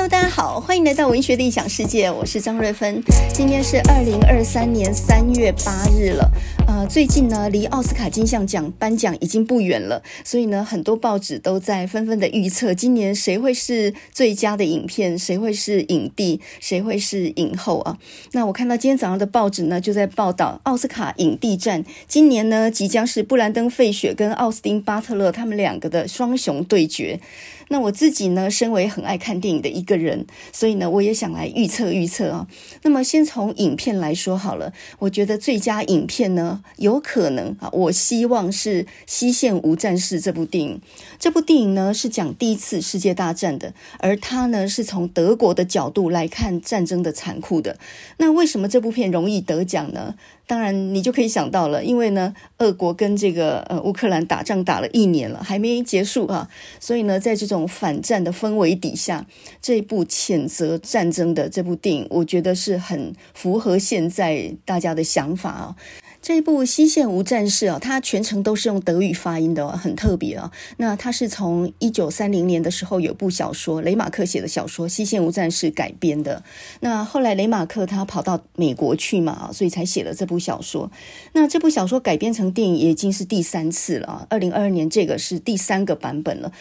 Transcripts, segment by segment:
Hello，大家好，欢迎来到文学的异想世界，我是张瑞芬。今天是二零二三年三月八日了，呃，最近呢，离奥斯卡金像奖颁奖已经不远了，所以呢，很多报纸都在纷纷的预测今年谁会是最佳的影片，谁会是影帝，谁会是影后啊。那我看到今天早上的报纸呢，就在报道奥斯卡影帝战，今年呢，即将是布兰登·费雪跟奥斯汀·巴特勒他们两个的双雄对决。那我自己呢，身为很爱看电影的一个人，所以呢，我也想来预测预测啊。那么先从影片来说好了，我觉得最佳影片呢，有可能啊，我希望是《西线无战事》这部电影。这部电影呢，是讲第一次世界大战的，而它呢，是从德国的角度来看战争的残酷的。那为什么这部片容易得奖呢？当然，你就可以想到了，因为呢，俄国跟这个呃乌克兰打仗打了一年了，还没结束啊，所以呢，在这种反战的氛围底下，这部谴责战争的这部电影，我觉得是很符合现在大家的想法啊。这部《西线无战事》啊，它全程都是用德语发音的，很特别啊。那它是从一九三零年的时候有部小说，雷马克写的小说《西线无战事》改编的。那后来雷马克他跑到美国去嘛，所以才写了这部小说。那这部小说改编成电影也已经是第三次了啊，二零二二年这个是第三个版本了。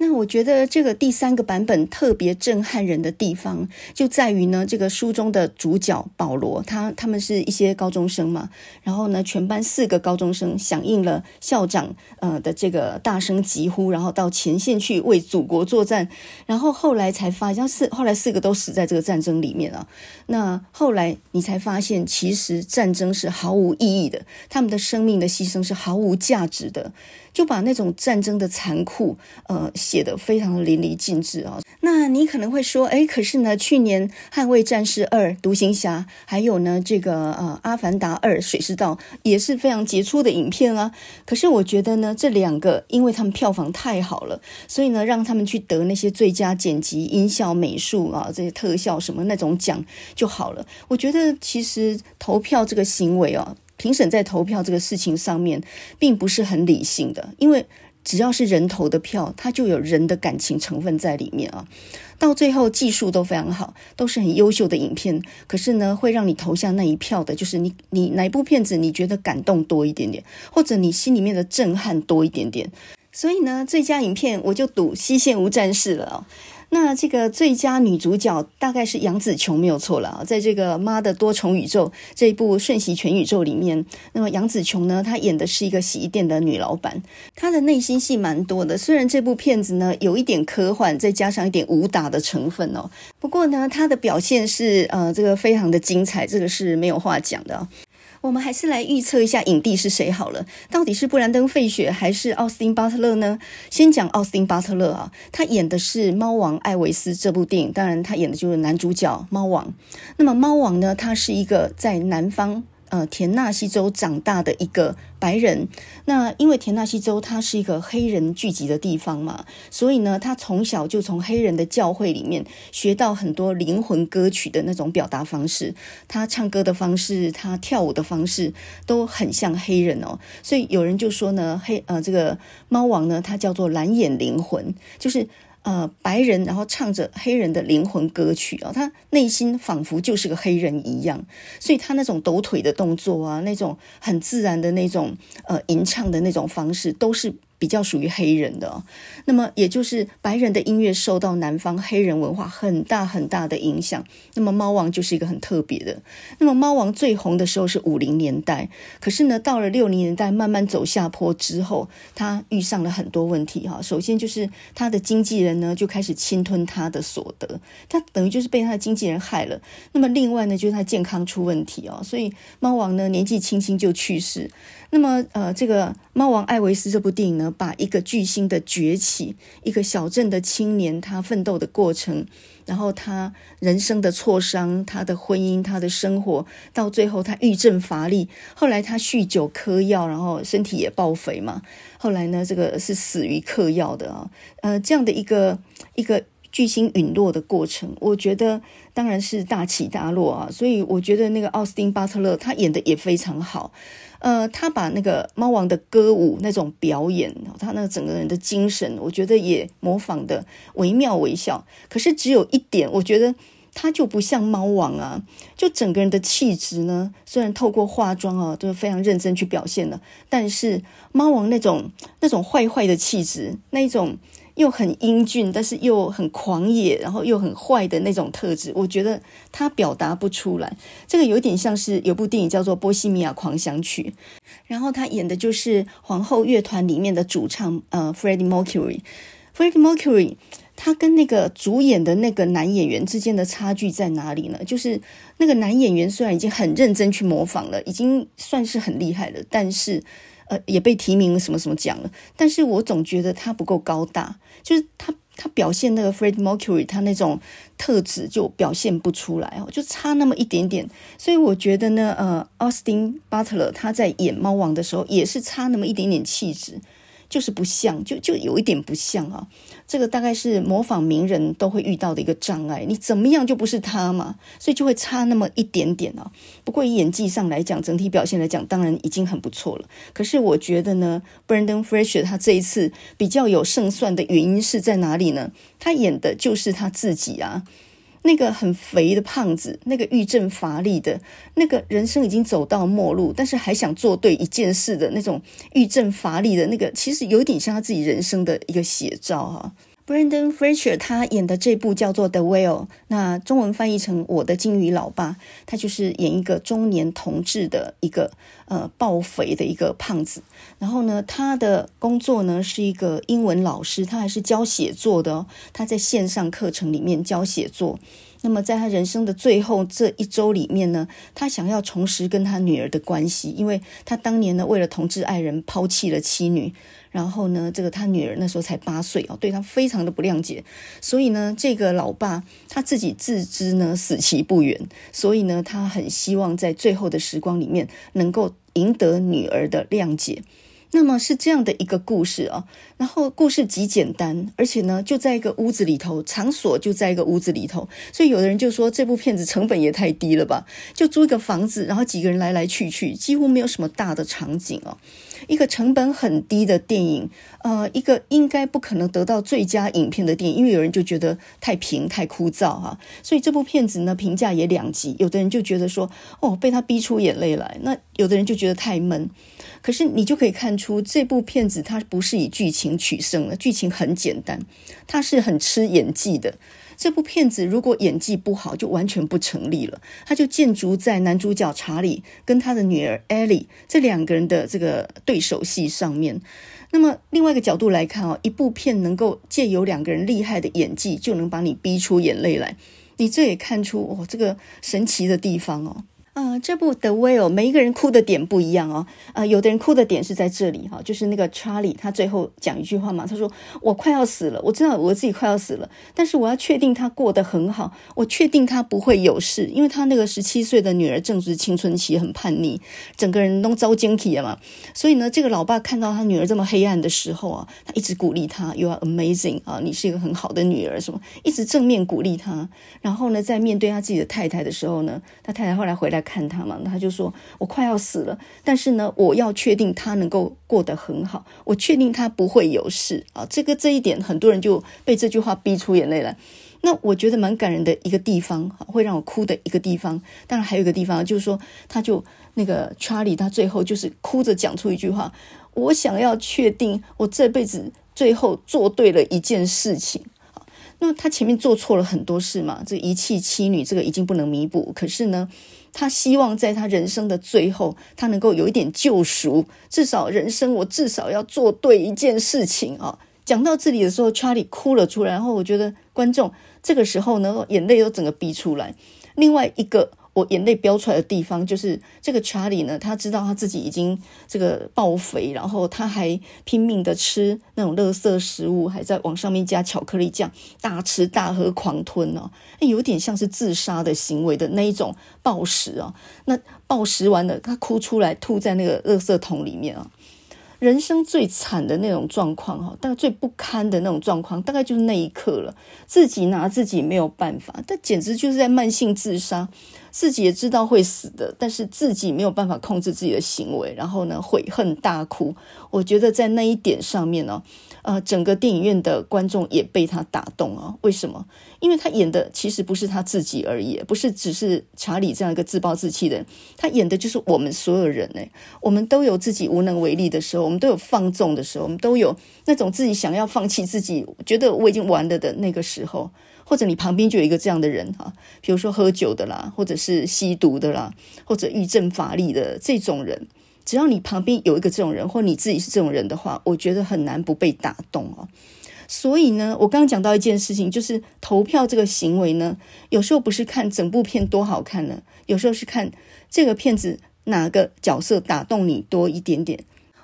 那我觉得这个第三个版本特别震撼人的地方，就在于呢，这个书中的主角保罗，他他们是一些高中生嘛，然后呢，全班四个高中生响应了校长呃的这个大声疾呼，然后到前线去为祖国作战，然后后来才发现四后来四个都死在这个战争里面啊。那后来你才发现，其实战争是毫无意义的，他们的生命的牺牲是毫无价值的。就把那种战争的残酷，呃，写得非常的淋漓尽致啊。那你可能会说，诶，可是呢，去年《捍卫战士二》、《独行侠》，还有呢，这个呃，《阿凡达二》、《水之道》也是非常杰出的影片啊。可是我觉得呢，这两个因为他们票房太好了，所以呢，让他们去得那些最佳剪辑、音效、美术啊，这些特效什么那种奖就好了。我觉得其实投票这个行为啊。评审在投票这个事情上面，并不是很理性的，因为只要是人投的票，它就有人的感情成分在里面啊。到最后技术都非常好，都是很优秀的影片，可是呢，会让你投下那一票的，就是你你哪部片子你觉得感动多一点点，或者你心里面的震撼多一点点。所以呢，最佳影片我就赌《西线无战事》了啊。那这个最佳女主角大概是杨紫琼没有错了，在这个《妈的多重宇宙》这一部瞬息全宇宙里面，那么杨紫琼呢，她演的是一个洗衣店的女老板，她的内心戏蛮多的。虽然这部片子呢有一点科幻，再加上一点武打的成分哦，不过呢，她的表现是呃这个非常的精彩，这个是没有话讲的。我们还是来预测一下影帝是谁好了，到底是布兰登·费雪还是奥斯汀·巴特勒呢？先讲奥斯汀·巴特勒啊，他演的是《猫王艾维斯》这部电影，当然他演的就是男主角猫王。那么猫王呢，他是一个在南方。呃，田纳西州长大的一个白人，那因为田纳西州它是一个黑人聚集的地方嘛，所以呢，他从小就从黑人的教会里面学到很多灵魂歌曲的那种表达方式，他唱歌的方式，他跳舞的方式都很像黑人哦，所以有人就说呢，黑呃这个猫王呢，他叫做蓝眼灵魂，就是。呃，白人然后唱着黑人的灵魂歌曲啊，他内心仿佛就是个黑人一样，所以他那种抖腿的动作啊，那种很自然的那种呃吟唱的那种方式，都是。比较属于黑人的，那么也就是白人的音乐受到南方黑人文化很大很大的影响。那么猫王就是一个很特别的。那么猫王最红的时候是五零年代，可是呢，到了六零年代慢慢走下坡之后，他遇上了很多问题哈。首先就是他的经纪人呢就开始侵吞他的所得，他等于就是被他的经纪人害了。那么另外呢就是他健康出问题哦，所以猫王呢年纪轻轻就去世。那么呃这个猫王艾维斯这部电影呢，把一个巨星的崛起，一个小镇的青年他奋斗的过程，然后他人生的挫伤，他的婚姻，他的生活，到最后他郁症乏力，后来他酗酒嗑药，然后身体也爆肥嘛，后来呢，这个是死于嗑药的啊，呃，这样的一个一个巨星陨落的过程，我觉得当然是大起大落啊。所以我觉得那个奥斯汀·巴特勒他演的也非常好。呃，他把那个猫王的歌舞那种表演，他那个整个人的精神，我觉得也模仿的惟妙惟肖。可是只有一点，我觉得他就不像猫王啊，就整个人的气质呢，虽然透过化妆啊，都是非常认真去表现的，但是猫王那种那种坏坏的气质，那一种。又很英俊，但是又很狂野，然后又很坏的那种特质，我觉得他表达不出来。这个有点像是有部电影叫做《波西米亚狂想曲》，然后他演的就是皇后乐团里面的主唱，呃，Freddie Mercury。Freddie Mercury，他跟那个主演的那个男演员之间的差距在哪里呢？就是那个男演员虽然已经很认真去模仿了，已经算是很厉害了，但是。呃，也被提名什么什么奖了，但是我总觉得他不够高大，就是他他表现那个 Fred Mercury 他那种特质就表现不出来哦，就差那么一点点，所以我觉得呢，呃，Austin Butler 他在演猫王的时候也是差那么一点点气质。就是不像，就就有一点不像啊。这个大概是模仿名人都会遇到的一个障碍。你怎么样就不是他嘛，所以就会差那么一点点啊。不过以演技上来讲，整体表现来讲，当然已经很不错了。可是我觉得呢，Brendan Fraser 他这一次比较有胜算的原因是在哪里呢？他演的就是他自己啊。那个很肥的胖子，那个郁症乏力的，那个人生已经走到末路，但是还想做对一件事的那种郁症乏力的那个，其实有点像他自己人生的一个写照哈。Brendan Fraser 他演的这部叫做《The Whale》，那中文翻译成《我的鲸鱼老爸》，他就是演一个中年同志的一个呃暴肥的一个胖子。然后呢，他的工作呢是一个英文老师，他还是教写作的哦。他在线上课程里面教写作。那么在他人生的最后这一周里面呢，他想要重拾跟他女儿的关系，因为他当年呢为了同志爱人抛弃了妻女。然后呢，这个他女儿那时候才八岁哦，对他非常的不谅解，所以呢，这个老爸他自己自知呢死期不远，所以呢，他很希望在最后的时光里面能够赢得女儿的谅解。那么是这样的一个故事啊，然后故事极简单，而且呢就在一个屋子里头，场所就在一个屋子里头，所以有的人就说这部片子成本也太低了吧，就租一个房子，然后几个人来来去去，几乎没有什么大的场景哦。一个成本很低的电影，呃，一个应该不可能得到最佳影片的电影，因为有人就觉得太平太枯燥哈，所以这部片子呢评价也两极，有的人就觉得说哦被他逼出眼泪来，那有的人就觉得太闷。可是你就可以看出这部片子它不是以剧情取胜的，剧情很简单，它是很吃演技的。这部片子如果演技不好，就完全不成立了。它就建筑在男主角查理跟他的女儿艾莉这两个人的这个对手戏上面。那么另外一个角度来看哦，一部片能够借由两个人厉害的演技，就能把你逼出眼泪来，你这也看出哦这个神奇的地方哦。啊、这部《The Whale》每一个人哭的点不一样哦。啊、有的人哭的点是在这里哈，就是那个查理，他最后讲一句话嘛，他说：“我快要死了，我知道我自己快要死了，但是我要确定他过得很好，我确定他不会有事，因为他那个十七岁的女儿正值青春期，很叛逆，整个人都遭惊体了嘛。所以呢，这个老爸看到他女儿这么黑暗的时候啊，他一直鼓励他，You are amazing 啊，你是一个很好的女儿，什么一直正面鼓励他。然后呢，在面对他自己的太太的时候呢，他太太后来回来。看他嘛，他就说：“我快要死了，但是呢，我要确定他能够过得很好，我确定他不会有事啊。”这个这一点，很多人就被这句话逼出眼泪来。那我觉得蛮感人的一个地方，会让我哭的一个地方。当然还有一个地方，就是说，他就那个查理，他最后就是哭着讲出一句话：“我想要确定，我这辈子最后做对了一件事情。”那他前面做错了很多事嘛，这遗弃妻女，这个已经不能弥补。可是呢，他希望在他人生的最后，他能够有一点救赎，至少人生我至少要做对一件事情啊。讲到这里的时候，，Charlie 哭了出来，然后我觉得观众这个时候呢，眼泪都整个逼出来。另外一个。我眼泪飙出来的地方，就是这个查理呢，他知道他自己已经这个爆肥，然后他还拼命的吃那种垃圾食物，还在往上面加巧克力酱，大吃大喝狂吞哦，有点像是自杀的行为的那一种暴食哦。那暴食完了，他哭出来，吐在那个垃圾桶里面啊。人生最惨的那种状况哈，大概最不堪的那种状况，大概就是那一刻了。自己拿自己没有办法，这简直就是在慢性自杀。自己也知道会死的，但是自己没有办法控制自己的行为，然后呢，悔恨大哭。我觉得在那一点上面呢，呃，整个电影院的观众也被他打动啊。为什么？因为他演的其实不是他自己而已，不是只是查理这样一个自暴自弃的人，他演的就是我们所有人呢。我们都有自己无能为力的时候，我们都有放纵的时候，我们都有那种自己想要放弃自己，觉得我已经完了的那个时候。或者你旁边就有一个这样的人哈，比如说喝酒的啦，或者是吸毒的啦，或者郁症乏力的这种人，只要你旁边有一个这种人，或你自己是这种人的话，我觉得很难不被打动哦。所以呢，我刚刚讲到一件事情，就是投票这个行为呢，有时候不是看整部片多好看呢，有时候是看这个片子哪个角色打动你多一点点。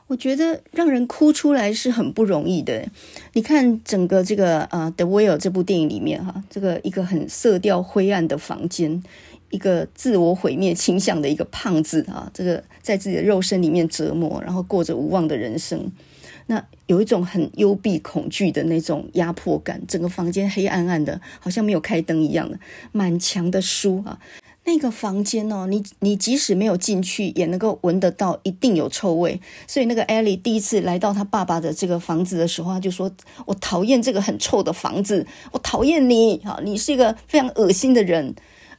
我觉得让人哭出来是很不容易的。你看整个这个呃《The Whale》这部电影里面哈，这个一个很色调灰暗的房间，一个自我毁灭倾向的一个胖子啊，这个在自己的肉身里面折磨，然后过着无望的人生。那有一种很幽闭恐惧的那种压迫感，整个房间黑暗暗的，好像没有开灯一样的，满墙的书啊。那个房间哦，你你即使没有进去，也能够闻得到，一定有臭味。所以那个艾莉第一次来到他爸爸的这个房子的时候，他就说：“我讨厌这个很臭的房子，我讨厌你，哈，你是一个非常恶心的人。”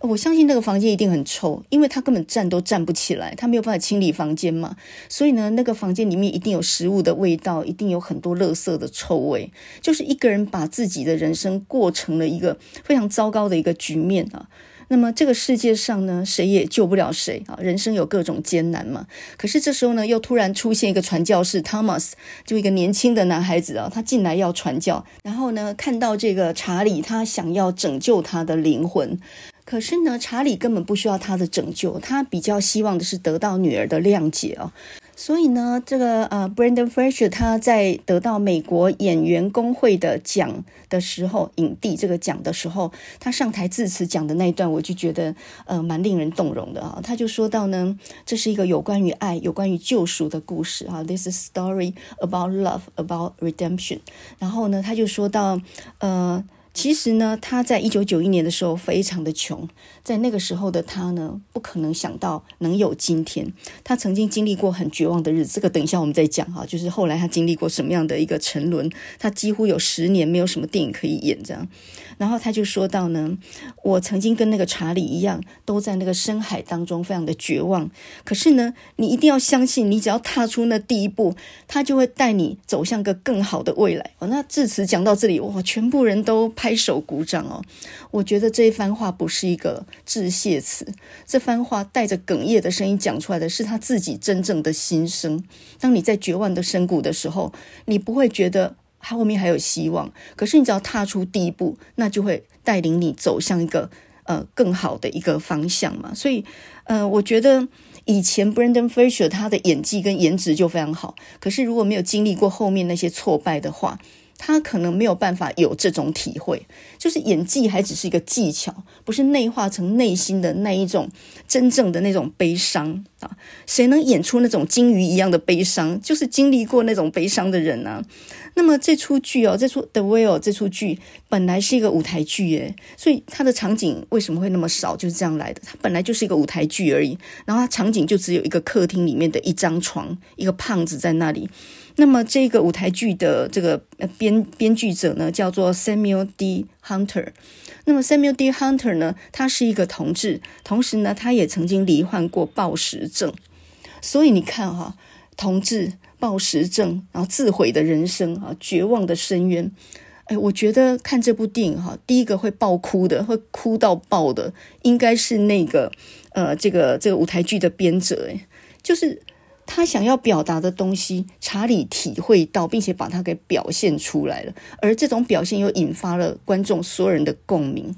我相信那个房间一定很臭，因为他根本站都站不起来，他没有办法清理房间嘛。所以呢，那个房间里面一定有食物的味道，一定有很多垃圾的臭味，就是一个人把自己的人生过成了一个非常糟糕的一个局面啊。那么这个世界上呢，谁也救不了谁啊！人生有各种艰难嘛。可是这时候呢，又突然出现一个传教士 Thomas，就一个年轻的男孩子啊，他进来要传教，然后呢，看到这个查理，他想要拯救他的灵魂。可是呢，查理根本不需要他的拯救，他比较希望的是得到女儿的谅解啊。所以呢，这个呃，Brendan Fraser 他在得到美国演员工会的奖的时候，影帝这个奖的时候，他上台致辞讲的那一段，我就觉得呃蛮令人动容的啊。他就说到呢，这是一个有关于爱、有关于救赎的故事啊。This is story about love, about redemption。然后呢，他就说到呃。其实呢，他在一九九一年的时候非常的穷，在那个时候的他呢，不可能想到能有今天。他曾经经历过很绝望的日子，这个等一下我们再讲哈。就是后来他经历过什么样的一个沉沦，他几乎有十年没有什么电影可以演这样。然后他就说到呢，我曾经跟那个查理一样，都在那个深海当中非常的绝望。可是呢，你一定要相信，你只要踏出那第一步，他就会带你走向个更好的未来。哦，那致辞讲到这里，哇，全部人都。拍手鼓掌哦！我觉得这一番话不是一个致谢词，这番话带着哽咽的声音讲出来的是他自己真正的心声。当你在绝望的深谷的时候，你不会觉得他后面还有希望，可是你只要踏出第一步，那就会带领你走向一个呃更好的一个方向嘛。所以，呃，我觉得以前 Brendan Fraser 他的演技跟颜值就非常好，可是如果没有经历过后面那些挫败的话，他可能没有办法有这种体会，就是演技还只是一个技巧，不是内化成内心的那一种真正的那种悲伤啊！谁能演出那种鲸鱼一样的悲伤？就是经历过那种悲伤的人啊。那么这出剧哦，这出《The Whale》这出剧本来是一个舞台剧耶，所以它的场景为什么会那么少？就是这样来的。它本来就是一个舞台剧而已，然后它场景就只有一个客厅里面的一张床，一个胖子在那里。那么这个舞台剧的这个编编剧者呢，叫做 Samuel D. Hunter。那么 Samuel D. Hunter 呢，他是一个同志，同时呢，他也曾经罹患过暴食症。所以你看哈，同志、暴食症，然后自毁的人生啊，绝望的深渊。哎，我觉得看这部电影哈，第一个会爆哭的，会哭到爆的，应该是那个呃，这个这个舞台剧的编者，哎，就是。他想要表达的东西，查理体会到，并且把它给表现出来了，而这种表现又引发了观众所有人的共鸣。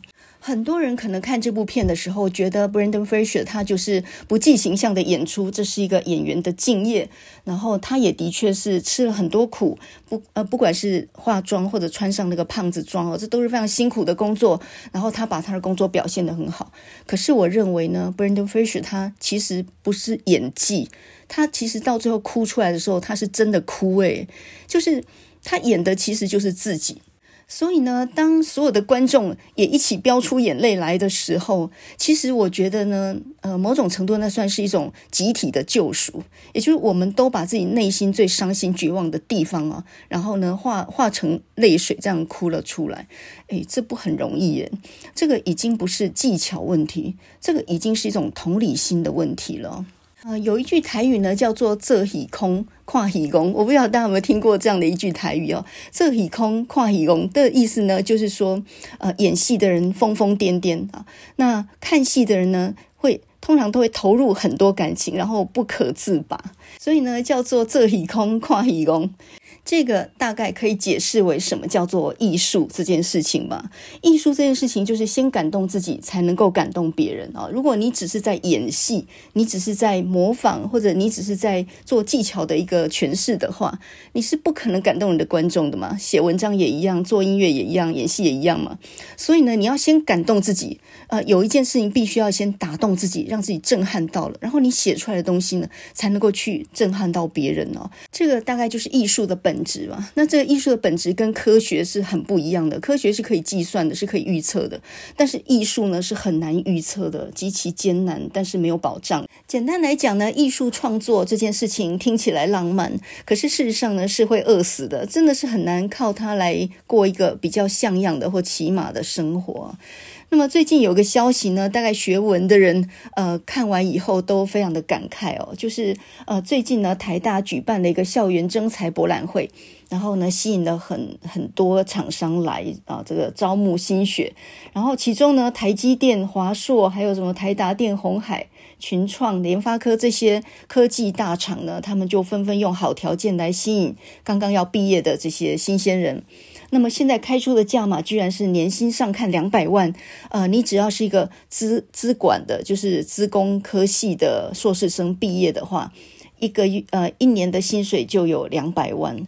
很多人可能看这部片的时候，觉得 Brendan Fraser 他就是不计形象的演出，这是一个演员的敬业。然后他也的确是吃了很多苦，不呃，不管是化妆或者穿上那个胖子装哦，这都是非常辛苦的工作。然后他把他的工作表现得很好。可是我认为呢，Brendan Fraser 他其实不是演技，他其实到最后哭出来的时候，他是真的哭诶，就是他演的其实就是自己。所以呢，当所有的观众也一起飙出眼泪来的时候，其实我觉得呢，呃，某种程度那算是一种集体的救赎，也就是我们都把自己内心最伤心绝望的地方啊，然后呢，化化成泪水这样哭了出来。诶，这不很容易耶，这个已经不是技巧问题，这个已经是一种同理心的问题了。呃，有一句台语呢，叫做“这戏空跨戏空”，我不知道大家有没有听过这样的一句台语哦。“这戏空跨戏空”的意思呢，就是说，呃，演戏的人疯疯癫癫啊，那看戏的人呢，会通常都会投入很多感情，然后不可自拔，所以呢，叫做“这戏空跨戏空”。这个大概可以解释为什么叫做艺术这件事情吧。艺术这件事情就是先感动自己，才能够感动别人啊。如果你只是在演戏，你只是在模仿，或者你只是在做技巧的一个诠释的话，你是不可能感动你的观众的嘛。写文章也一样，做音乐也一样，演戏也一样嘛。所以呢，你要先感动自己。呃，有一件事情必须要先打动自己，让自己震撼到了，然后你写出来的东西呢，才能够去震撼到别人哦。这个大概就是艺术的本本质嘛，那这个艺术的本质跟科学是很不一样的。科学是可以计算的，是可以预测的，但是艺术呢是很难预测的，极其艰难，但是没有保障。简单来讲呢，艺术创作这件事情听起来浪漫，可是事实上呢是会饿死的，真的是很难靠它来过一个比较像样的或起码的生活。那么最近有个消息呢，大概学文的人呃看完以后都非常的感慨哦，就是呃最近呢台大举办了一个校园征才博览会，然后呢吸引了很很多厂商来啊这个招募新血，然后其中呢台积电、华硕还有什么台达电、鸿海、群创、联发科这些科技大厂呢，他们就纷纷用好条件来吸引刚刚要毕业的这些新鲜人。那么现在开出的价码居然是年薪上看两百万，呃，你只要是一个资资管的，就是资工科系的硕士生毕业的话，一个月呃一年的薪水就有两百万，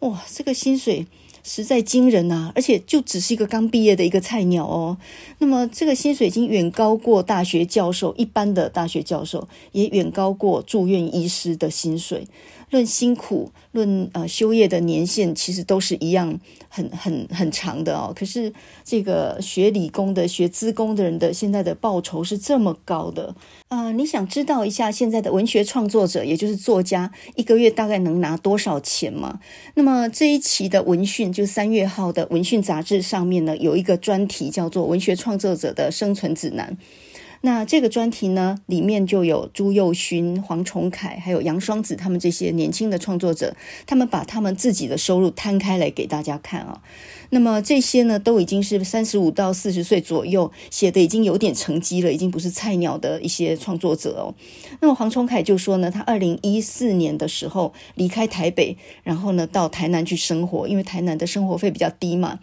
哇，这个薪水实在惊人呐！而且就只是一个刚毕业的一个菜鸟哦，那么这个薪水已经远高过大学教授，一般的大学教授也远高过住院医师的薪水。论辛苦，论呃修业的年限，其实都是一样很很很长的哦。可是这个学理工的、学资工的人的现在的报酬是这么高的啊、你想知道一下现在的文学创作者，也就是作家，一个月大概能拿多少钱吗？那么这一期的文讯，就三月号的文讯杂志上面呢，有一个专题叫做《文学创作者的生存指南》。那这个专题呢，里面就有朱宥勋、黄崇凯，还有杨双子他们这些年轻的创作者，他们把他们自己的收入摊开来给大家看啊。那么这些呢，都已经是三十五到四十岁左右，写的已经有点成绩了，已经不是菜鸟的一些创作者哦。那么黄崇凯就说呢，他二零一四年的时候离开台北，然后呢到台南去生活，因为台南的生活费比较低嘛。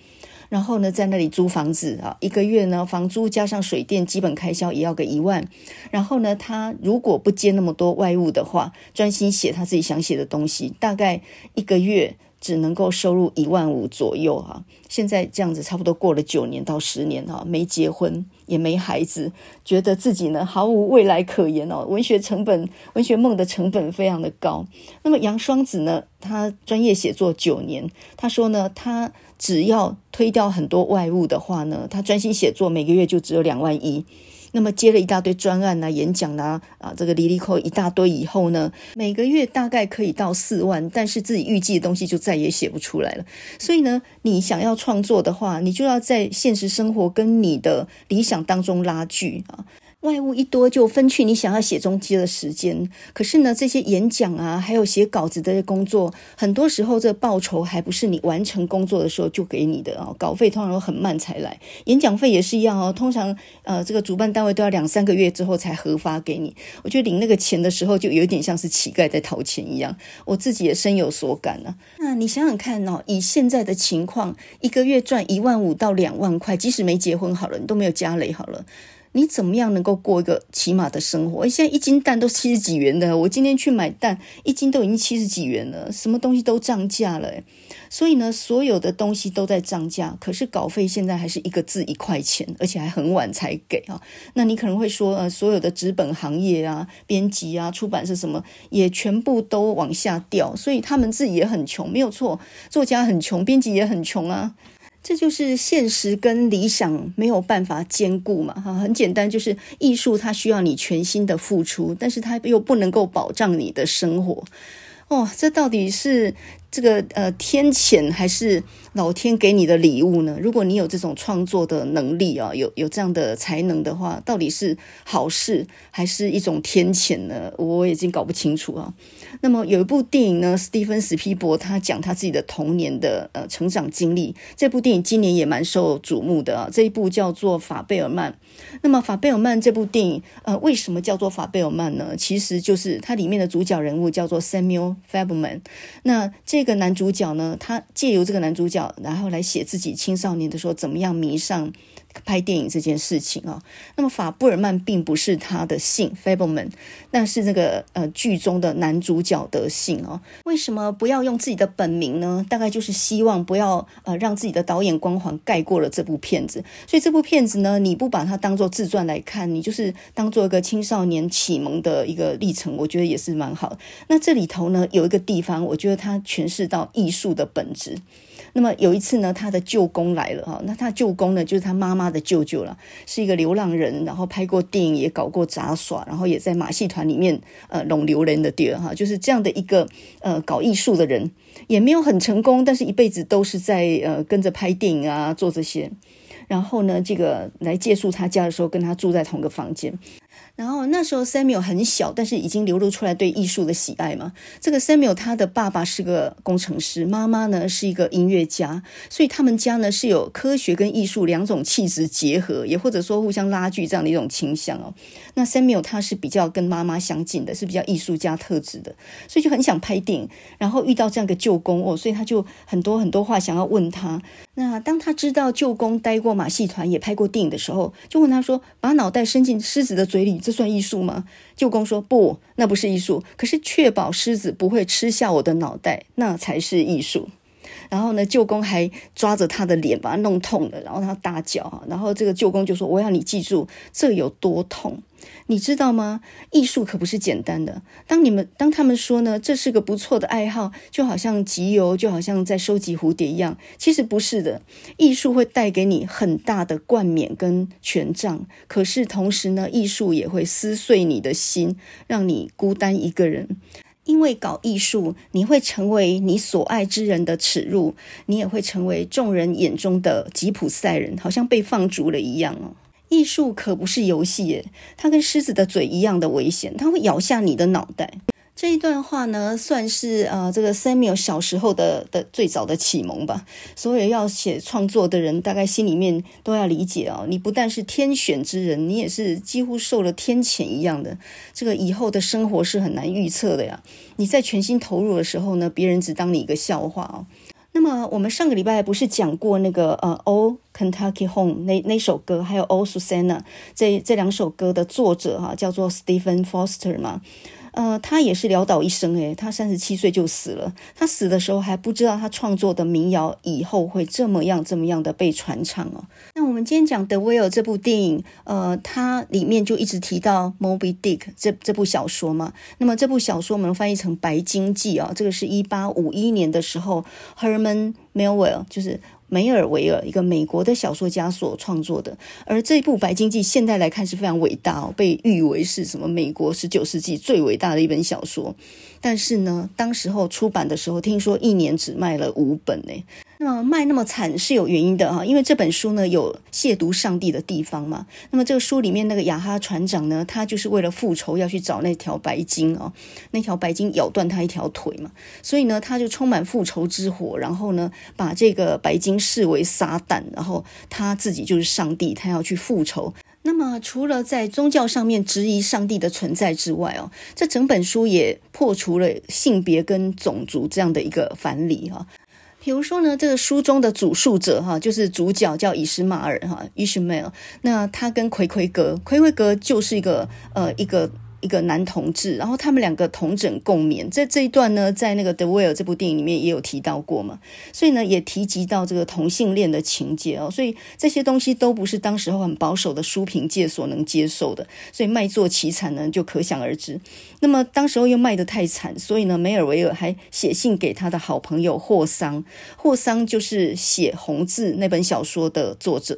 然后呢，在那里租房子啊，一个月呢，房租加上水电基本开销也要个一万。然后呢，他如果不接那么多外务的话，专心写他自己想写的东西，大概一个月只能够收入一万五左右哈。现在这样子，差不多过了九年到十年哈，没结婚也没孩子，觉得自己呢毫无未来可言哦。文学成本，文学梦的成本非常的高。那么杨双子呢，他专业写作九年，他说呢，他。只要推掉很多外务的话呢，他专心写作，每个月就只有两万一。那么接了一大堆专案啊、演讲啊，啊，这个离离扣一大堆以后呢，每个月大概可以到四万，但是自己预计的东西就再也写不出来了。所以呢，你想要创作的话，你就要在现实生活跟你的理想当中拉锯啊。外物一多，就分去你想要写中间的时间。可是呢，这些演讲啊，还有写稿子的工作，很多时候这报酬还不是你完成工作的时候就给你的哦。稿费通常都很慢才来，演讲费也是一样哦。通常呃，这个主办单位都要两三个月之后才核发给你。我觉得领那个钱的时候，就有点像是乞丐在讨钱一样。我自己也深有所感呢、啊。那你想想看哦，以现在的情况，一个月赚一万五到两万块，即使没结婚好了，你都没有家累好了。你怎么样能够过一个起码的生活？现在一斤蛋都七十几元的，我今天去买蛋，一斤都已经七十几元了，什么东西都涨价了。所以呢，所有的东西都在涨价，可是稿费现在还是一个字一块钱，而且还很晚才给啊。那你可能会说，呃，所有的纸本行业啊、编辑啊、出版社什么也全部都往下掉，所以他们自己也很穷，没有错，作家很穷，编辑也很穷啊。这就是现实跟理想没有办法兼顾嘛，哈，很简单，就是艺术它需要你全心的付出，但是它又不能够保障你的生活，哦，这到底是？这个呃，天谴还是老天给你的礼物呢？如果你有这种创作的能力啊，有有这样的才能的话，到底是好事还是一种天谴呢？我已经搞不清楚啊。那么有一部电影呢，史蒂芬·史皮博他讲他自己的童年的呃成长经历，这部电影今年也蛮受瞩目的啊。这一部叫做《法贝尔曼》。那么《法贝尔曼》这部电影呃，为什么叫做法贝尔曼呢？其实就是它里面的主角人物叫做 Samuel Faberman。那这个男主角呢，他借由这个男主角，然后来写自己青少年的时候怎么样迷上拍电影这件事情啊。那么法布尔曼并不是他的姓 Faberman，那是那个呃剧中的男主角的姓哦。为什么不要用自己的本名呢？大概就是希望不要呃让自己的导演光环盖过了这部片子。所以这部片子呢，你不把它当当做自传来看，你就是当做一个青少年启蒙的一个历程，我觉得也是蛮好。那这里头呢，有一个地方，我觉得它诠释到艺术的本质。那么有一次呢，他的舅公来了哈，那他舅公呢就是他妈妈的舅舅了，是一个流浪人，然后拍过电影，也搞过杂耍，然后也在马戏团里面呃弄流人的地儿哈，就是这样的一个呃搞艺术的人，也没有很成功，但是一辈子都是在呃跟着拍电影啊做这些，然后呢，这个来借宿他家的时候，跟他住在同个房间。然后那时候 Samuel 很小，但是已经流露出来对艺术的喜爱嘛。这个 Samuel 他的爸爸是个工程师，妈妈呢是一个音乐家，所以他们家呢是有科学跟艺术两种气质结合，也或者说互相拉锯这样的一种倾向哦。那 Samuel 他是比较跟妈妈相近的，是比较艺术家特质的，所以就很想拍电影。然后遇到这样一个舅公哦，所以他就很多很多话想要问他。那当他知道舅公待过马戏团，也拍过电影的时候，就问他说：“把脑袋伸进狮子的嘴里。”这算艺术吗？舅公说不，那不是艺术。可是确保狮子不会吃下我的脑袋，那才是艺术。然后呢，舅公还抓着他的脸，把他弄痛了，然后他大叫。然后这个舅公就说：“我要你记住，这有多痛。”你知道吗？艺术可不是简单的。当你们当他们说呢，这是个不错的爱好，就好像集邮，就好像在收集蝴蝶一样。其实不是的，艺术会带给你很大的冠冕跟权杖，可是同时呢，艺术也会撕碎你的心，让你孤单一个人。因为搞艺术，你会成为你所爱之人的耻辱，你也会成为众人眼中的吉普赛人，好像被放逐了一样哦。艺术可不是游戏耶，它跟狮子的嘴一样的危险，它会咬下你的脑袋。这一段话呢，算是呃这个 Samuel 小时候的的最早的启蒙吧。所有要写创作的人，大概心里面都要理解哦，你不但是天选之人，你也是几乎受了天谴一样的。这个以后的生活是很难预测的呀。你在全心投入的时候呢，别人只当你一个笑话哦。那么我们上个礼拜不是讲过那个呃《O Kentucky Home》那那首歌，还有《O Susanna》这这两首歌的作者哈、叫做 Stephen Foster 嘛。呃，他也是潦倒一生诶，他三十七岁就死了。他死的时候还不知道他创作的民谣以后会这么样这么样的被传唱哦。那我们今天讲的《Whale》这部电影，呃，它里面就一直提到 Moby Dick 这这部小说嘛。那么这部小说我们翻译成《白鲸记》啊，这个是一八五一年的时候，Herman Melville 就是。梅尔维尔，一个美国的小说家所创作的，而这部《白鲸记》现在来看是非常伟大哦，被誉为是什么美国十九世纪最伟大的一本小说。但是呢，当时候出版的时候，听说一年只卖了五本呢。那么卖那么惨是有原因的哈，因为这本书呢有亵渎上帝的地方嘛。那么这个书里面那个雅哈船长呢，他就是为了复仇要去找那条白鲸啊，那条白鲸咬断他一条腿嘛，所以呢他就充满复仇之火，然后呢把这个白鲸视为撒旦，然后他自己就是上帝，他要去复仇。那么除了在宗教上面质疑上帝的存在之外哦，这整本书也破除了性别跟种族这样的一个藩篱哈。比如说呢，这个书中的主述者哈，就是主角叫以斯玛尔哈伊什 h 尔。那他跟奎奎格，奎奎格就是一个呃一个。一个男同志，然后他们两个同枕共眠，在这一段呢，在那个《The Whale》这部电影里面也有提到过嘛，所以呢，也提及到这个同性恋的情节哦，所以这些东西都不是当时候很保守的书评界所能接受的，所以卖座凄惨呢，就可想而知。那么当时候又卖得太惨，所以呢，梅尔维尔还写信给他的好朋友霍桑，霍桑就是写《红字》那本小说的作者。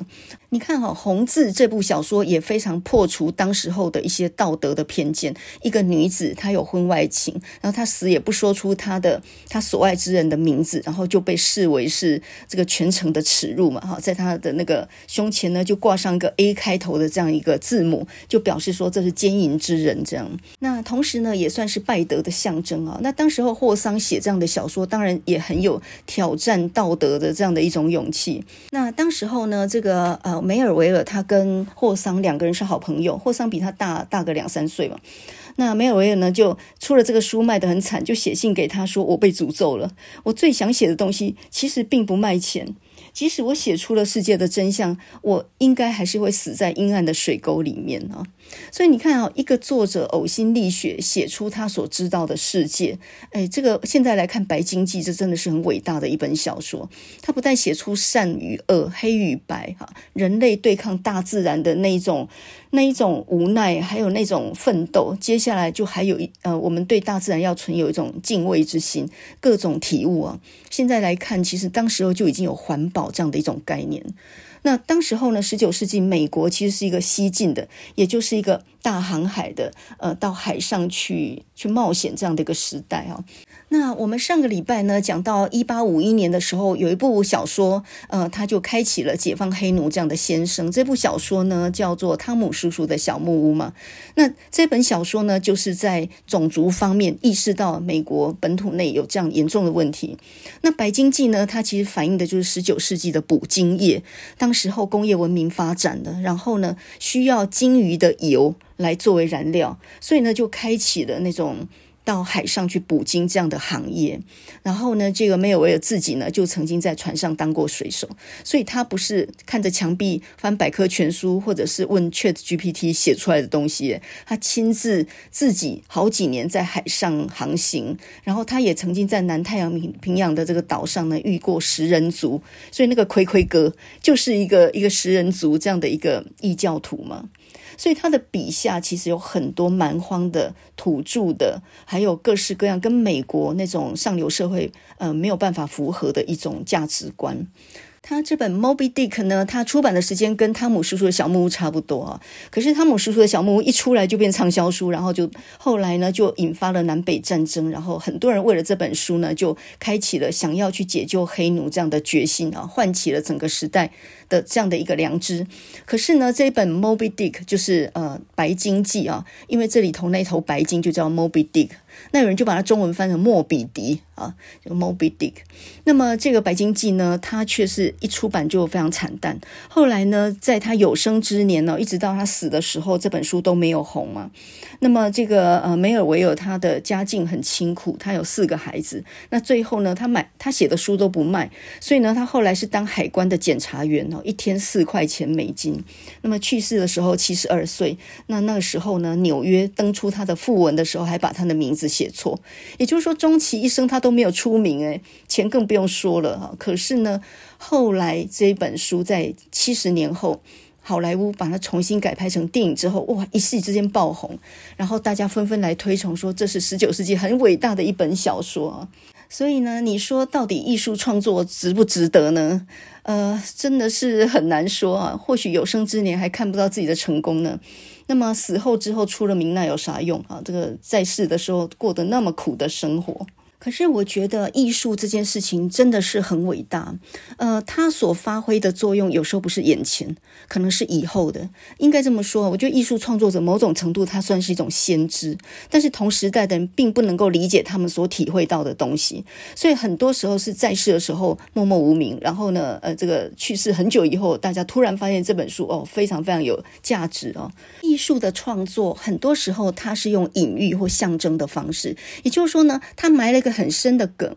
你看哈，《红字》这部小说也非常破除当时候的一些道德的偏见。一个女子她有婚外情，然后她死也不说出她的她所爱之人的名字，然后就被视为是这个全城的耻辱嘛哈，在她的那个胸前呢就挂上一个 A 开头的这样一个字母，就表示说这是奸淫之人这样。那同时呢也算是败德的象征啊。那当时候霍桑写这样的小说，当然也很有挑战道德的这样的一种勇气。那当时候呢这个呃。梅尔维尔他跟霍桑两个人是好朋友，霍桑比他大大个两三岁嘛。那梅尔维尔呢就出了这个书卖得很惨，就写信给他说：“我被诅咒了，我最想写的东西其实并不卖钱。”即使我写出了世界的真相，我应该还是会死在阴暗的水沟里面啊！所以你看啊，一个作者呕心沥血写出他所知道的世界，哎，这个现在来看《白鲸记》，这真的是很伟大的一本小说。他不但写出善与恶、黑与白，哈，人类对抗大自然的那一种。那一种无奈，还有那种奋斗，接下来就还有一呃，我们对大自然要存有一种敬畏之心，各种体悟啊。现在来看，其实当时候就已经有环保这样的一种概念。那当时候呢，十九世纪美国其实是一个西进的，也就是一个大航海的，呃，到海上去去冒险这样的一个时代啊。那我们上个礼拜呢，讲到一八五一年的时候，有一部小说，呃，他就开启了解放黑奴这样的先声。这部小说呢，叫做《汤姆叔叔的小木屋》嘛。那这本小说呢，就是在种族方面意识到美国本土内有这样严重的问题。那《白鲸记》呢，它其实反映的就是十九世纪的捕鲸业。当时候工业文明发展的，然后呢，需要鲸鱼的油来作为燃料，所以呢，就开启了那种。到海上去捕鲸这样的行业，然后呢，这个梅尔维尔自己呢就曾经在船上当过水手，所以他不是看着墙壁翻百科全书或者是问 Chat GPT 写出来的东西，他亲自自己好几年在海上航行，然后他也曾经在南太阳平平洋的这个岛上呢遇过食人族，所以那个奎奎哥就是一个一个食人族这样的一个异教徒嘛。所以他的笔下其实有很多蛮荒的土著的，还有各式各样跟美国那种上流社会呃没有办法符合的一种价值观。他这本《Moby Dick》呢，他出版的时间跟《汤姆叔叔的小木屋》差不多啊。可是《汤姆叔叔的小木屋》一出来就变畅销书，然后就后来呢就引发了南北战争，然后很多人为了这本书呢就开启了想要去解救黑奴这样的决心啊，唤起了整个时代的这样的一个良知。可是呢，这本《Moby Dick》就是呃《白鲸记》啊，因为这里头那头白鲸就叫 Moby Dick。那有人就把它中文翻成莫比迪啊，这个 Moby Dick。那么这个《白鲸记》呢，它却是一出版就非常惨淡。后来呢，在他有生之年呢，一直到他死的时候，这本书都没有红嘛。那么这个呃梅尔维尔他的家境很清苦，他有四个孩子。那最后呢，他买他写的书都不卖，所以呢，他后来是当海关的检查员哦，一天四块钱美金。那么去世的时候七十二岁。那那个时候呢，纽约登出他的訃闻的时候，还把他的名字。写错，也就是说，终其一生他都没有出名，诶，钱更不用说了哈。可是呢，后来这本书在七十年后，好莱坞把它重新改拍成电影之后，哇，一夕之间爆红，然后大家纷纷来推崇说这是十九世纪很伟大的一本小说。所以呢，你说到底艺术创作值不值得呢？呃，真的是很难说啊。或许有生之年还看不到自己的成功呢。那么死后之后出了名，那有啥用啊？这个在世的时候过得那么苦的生活。可是我觉得艺术这件事情真的是很伟大，呃，它所发挥的作用有时候不是眼前，可能是以后的。应该这么说，我觉得艺术创作者某种程度它算是一种先知，但是同时代的人并不能够理解他们所体会到的东西，所以很多时候是在世的时候默默无名，然后呢，呃，这个去世很久以后，大家突然发现这本书哦，非常非常有价值哦。艺术的创作很多时候它是用隐喻或象征的方式，也就是说呢，它埋了一个。很深的梗，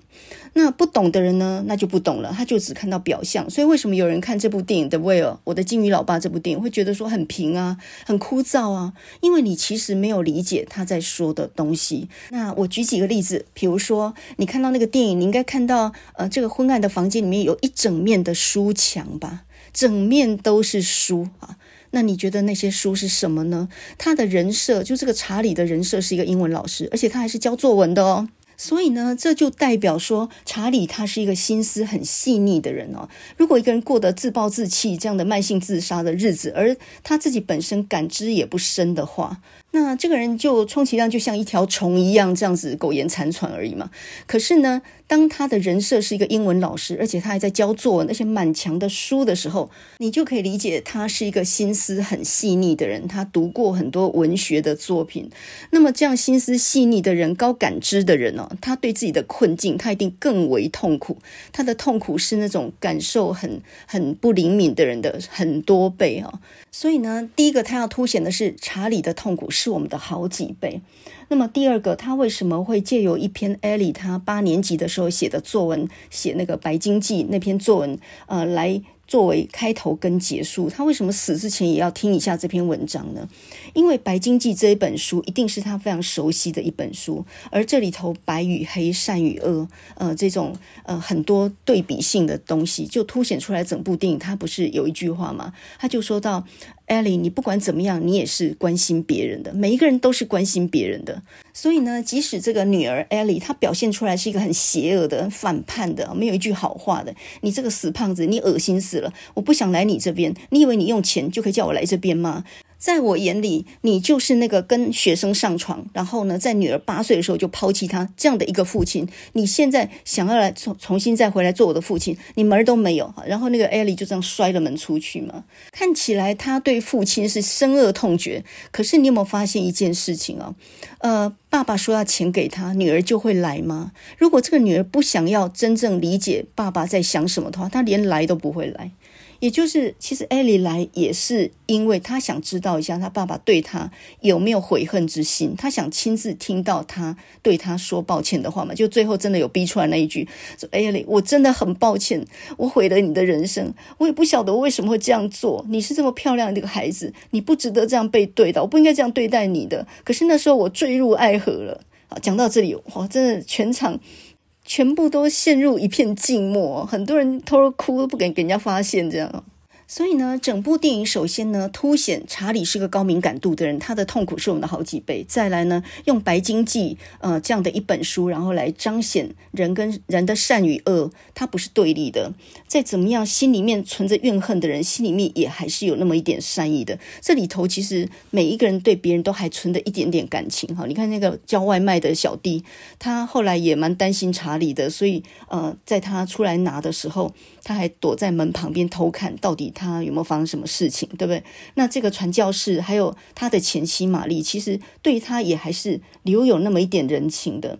那不懂的人呢，那就不懂了，他就只看到表象。所以为什么有人看这部电影《The Whale》我的鲸鱼老爸这部电影会觉得说很平啊，很枯燥啊？因为你其实没有理解他在说的东西。那我举几个例子，比如说你看到那个电影，你应该看到呃，这个昏暗的房间里面有一整面的书墙吧，整面都是书啊。那你觉得那些书是什么呢？他的人设就这个查理的人设是一个英文老师，而且他还是教作文的哦。所以呢，这就代表说，查理他是一个心思很细腻的人哦。如果一个人过得自暴自弃这样的慢性自杀的日子，而他自己本身感知也不深的话，那这个人就充其量就像一条虫一样，这样子苟延残喘而已嘛。可是呢，当他的人设是一个英文老师，而且他还在教作文，而且满墙的书的时候，你就可以理解他是一个心思很细腻的人。他读过很多文学的作品，那么这样心思细腻的人、高感知的人哦，他对自己的困境，他一定更为痛苦。他的痛苦是那种感受很很不灵敏的人的很多倍哦。所以呢，第一个他要凸显的是查理的痛苦。是我们的好几倍。那么第二个，他为什么会借由一篇艾丽他八年级的时候写的作文，写那个《白鲸记》那篇作文，呃，来作为开头跟结束？他为什么死之前也要听一下这篇文章呢？因为《白鲸记》这一本书一定是他非常熟悉的一本书，而这里头白与黑、善与恶，呃，这种呃很多对比性的东西，就凸显出来整部电影。他不是有一句话吗？他就说到。艾莉，你不管怎么样，你也是关心别人的。每一个人都是关心别人的。所以呢，即使这个女儿艾莉，她表现出来是一个很邪恶的、反叛的，没有一句好话的。你这个死胖子，你恶心死了！我不想来你这边。你以为你用钱就可以叫我来这边吗？在我眼里，你就是那个跟学生上床，然后呢，在女儿八岁的时候就抛弃她这样的一个父亲。你现在想要来重重新再回来做我的父亲，你门儿都没有。然后那个艾莉就这样摔了门出去嘛。看起来他对父亲是深恶痛绝，可是你有没有发现一件事情啊？呃，爸爸说要钱给他，女儿就会来吗？如果这个女儿不想要真正理解爸爸在想什么的话，她连来都不会来。也就是，其实艾莉来也是因为她想知道一下她爸爸对她有没有悔恨之心，她想亲自听到他对她说抱歉的话嘛。就最后真的有逼出来那一句说：“艾莉，我真的很抱歉，我毁了你的人生，我也不晓得我为什么会这样做。你是这么漂亮的一个孩子，你不值得这样被对待，我不应该这样对待你的。可是那时候我坠入爱河了。”好，讲到这里，哇，真的全场。全部都陷入一片静默，很多人偷偷哭都不敢给人家发现，这样。所以呢，整部电影首先呢，凸显查理是个高敏感度的人，他的痛苦是我们的好几倍。再来呢，用《白鲸记》呃这样的一本书，然后来彰显人跟人的善与恶，它不是对立的。再怎么样，心里面存着怨恨的人，心里面也还是有那么一点善意的。这里头其实每一个人对别人都还存着一点点感情哈。你看那个叫外卖的小弟，他后来也蛮担心查理的，所以呃，在他出来拿的时候，他还躲在门旁边偷看到底。他有没有发生什么事情，对不对？那这个传教士还有他的前妻玛丽，其实对他也还是留有那么一点人情的，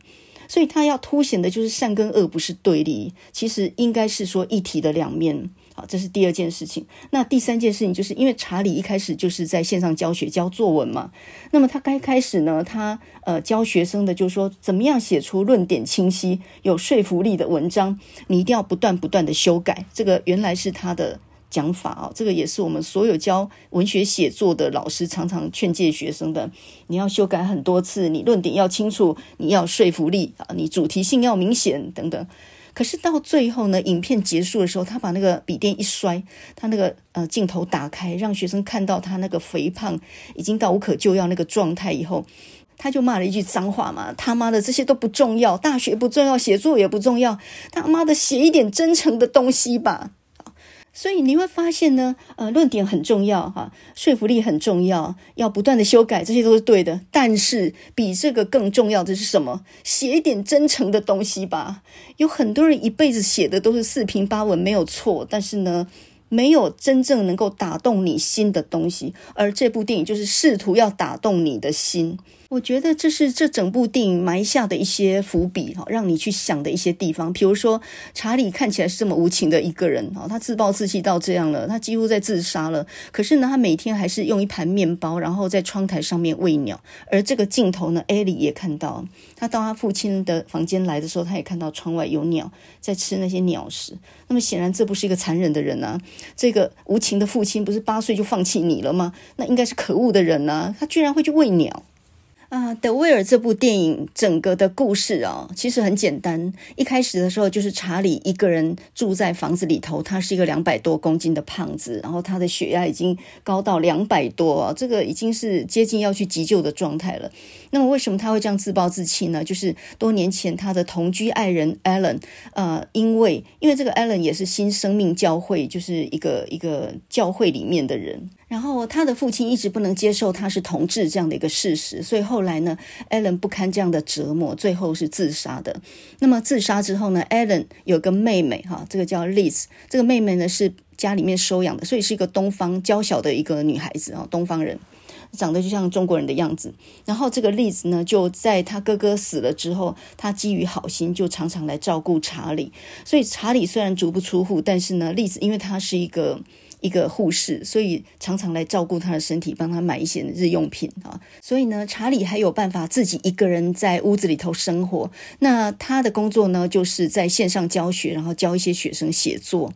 所以他要凸显的就是善跟恶不是对立，其实应该是说一体的两面。好，这是第二件事情。那第三件事情就是因为查理一开始就是在线上教学教作文嘛，那么他刚开始呢，他呃教学生的就是说怎么样写出论点清晰、有说服力的文章，你一定要不断不断的修改。这个原来是他的。讲法啊，这个也是我们所有教文学写作的老师常常劝诫学生的。你要修改很多次，你论点要清楚，你要说服力啊，你主题性要明显等等。可是到最后呢，影片结束的时候，他把那个笔电一摔，他那个呃镜头打开，让学生看到他那个肥胖已经到无可救药那个状态以后，他就骂了一句脏话嘛：“他妈的，这些都不重要，大学不重要，写作也不重要，他妈的写一点真诚的东西吧。”所以你会发现呢，呃，论点很重要哈，说服力很重要，要不断的修改，这些都是对的。但是比这个更重要的是什么？写一点真诚的东西吧。有很多人一辈子写的都是四平八稳，没有错，但是呢，没有真正能够打动你心的东西。而这部电影就是试图要打动你的心。我觉得这是这整部电影埋下的一些伏笔哈，让你去想的一些地方。比如说，查理看起来是这么无情的一个人哈，他自暴自弃到这样了，他几乎在自杀了。可是呢，他每天还是用一盘面包，然后在窗台上面喂鸟。而这个镜头呢，艾莉也看到，他到他父亲的房间来的时候，他也看到窗外有鸟在吃那些鸟食。那么显然，这不是一个残忍的人啊！这个无情的父亲不是八岁就放弃你了吗？那应该是可恶的人啊！他居然会去喂鸟。啊，德威尔这部电影整个的故事啊，其实很简单。一开始的时候，就是查理一个人住在房子里头，他是一个两百多公斤的胖子，然后他的血压已经高到两百多啊，这个已经是接近要去急救的状态了。那么为什么他会这样自暴自弃呢？就是多年前他的同居爱人 Allen，呃，因为因为这个 Allen 也是新生命教会，就是一个一个教会里面的人。然后他的父亲一直不能接受他是同志这样的一个事实，所以后来呢，Alan 不堪这样的折磨，最后是自杀的。那么自杀之后呢，Alan 有个妹妹哈，这个叫 Liz，这个妹妹呢是家里面收养的，所以是一个东方娇小的一个女孩子啊，东方人，长得就像中国人的样子。然后这个 Liz 呢，就在他哥哥死了之后，他基于好心，就常常来照顾查理。所以查理虽然足不出户，但是呢，Liz 因为他是一个。一个护士，所以常常来照顾他的身体，帮他买一些日用品啊。所以呢，查理还有办法自己一个人在屋子里头生活。那他的工作呢，就是在线上教学，然后教一些学生写作。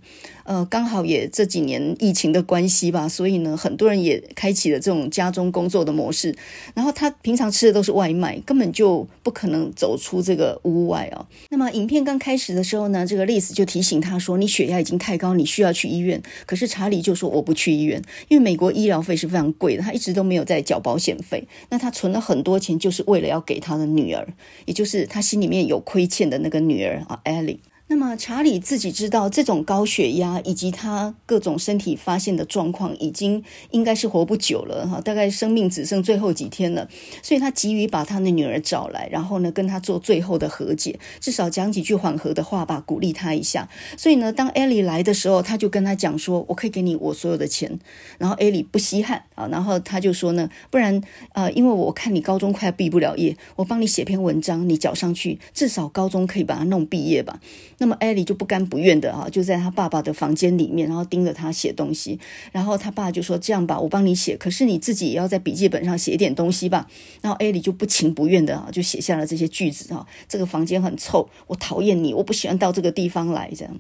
呃，刚好也这几年疫情的关系吧，所以呢，很多人也开启了这种家中工作的模式。然后他平常吃的都是外卖，根本就不可能走出这个屋外啊。那么影片刚开始的时候呢，这个丽丝就提醒他说：“你血压已经太高，你需要去医院。”可是查理就说：“我不去医院，因为美国医疗费是非常贵的，他一直都没有在缴保险费。那他存了很多钱，就是为了要给他的女儿，也就是他心里面有亏欠的那个女儿啊，艾莉。”那么查理自己知道这种高血压以及他各种身体发现的状况，已经应该是活不久了哈，大概生命只剩最后几天了，所以他急于把他的女儿找来，然后呢跟他做最后的和解，至少讲几句缓和的话吧，鼓励他一下。所以呢，当艾莉来的时候，他就跟他讲说：“我可以给你我所有的钱。”然后艾莉不稀罕啊，然后他就说呢：“不然呃，因为我看你高中快毕不了业，我帮你写篇文章，你缴上去，至少高中可以把它弄毕业吧。”那么艾莉就不甘不愿的啊，就在他爸爸的房间里面，然后盯着他写东西。然后他爸就说：“这样吧，我帮你写，可是你自己也要在笔记本上写一点东西吧。”然后艾莉就不情不愿的啊，就写下了这些句子啊。这个房间很臭，我讨厌你，我不喜欢到这个地方来，这样。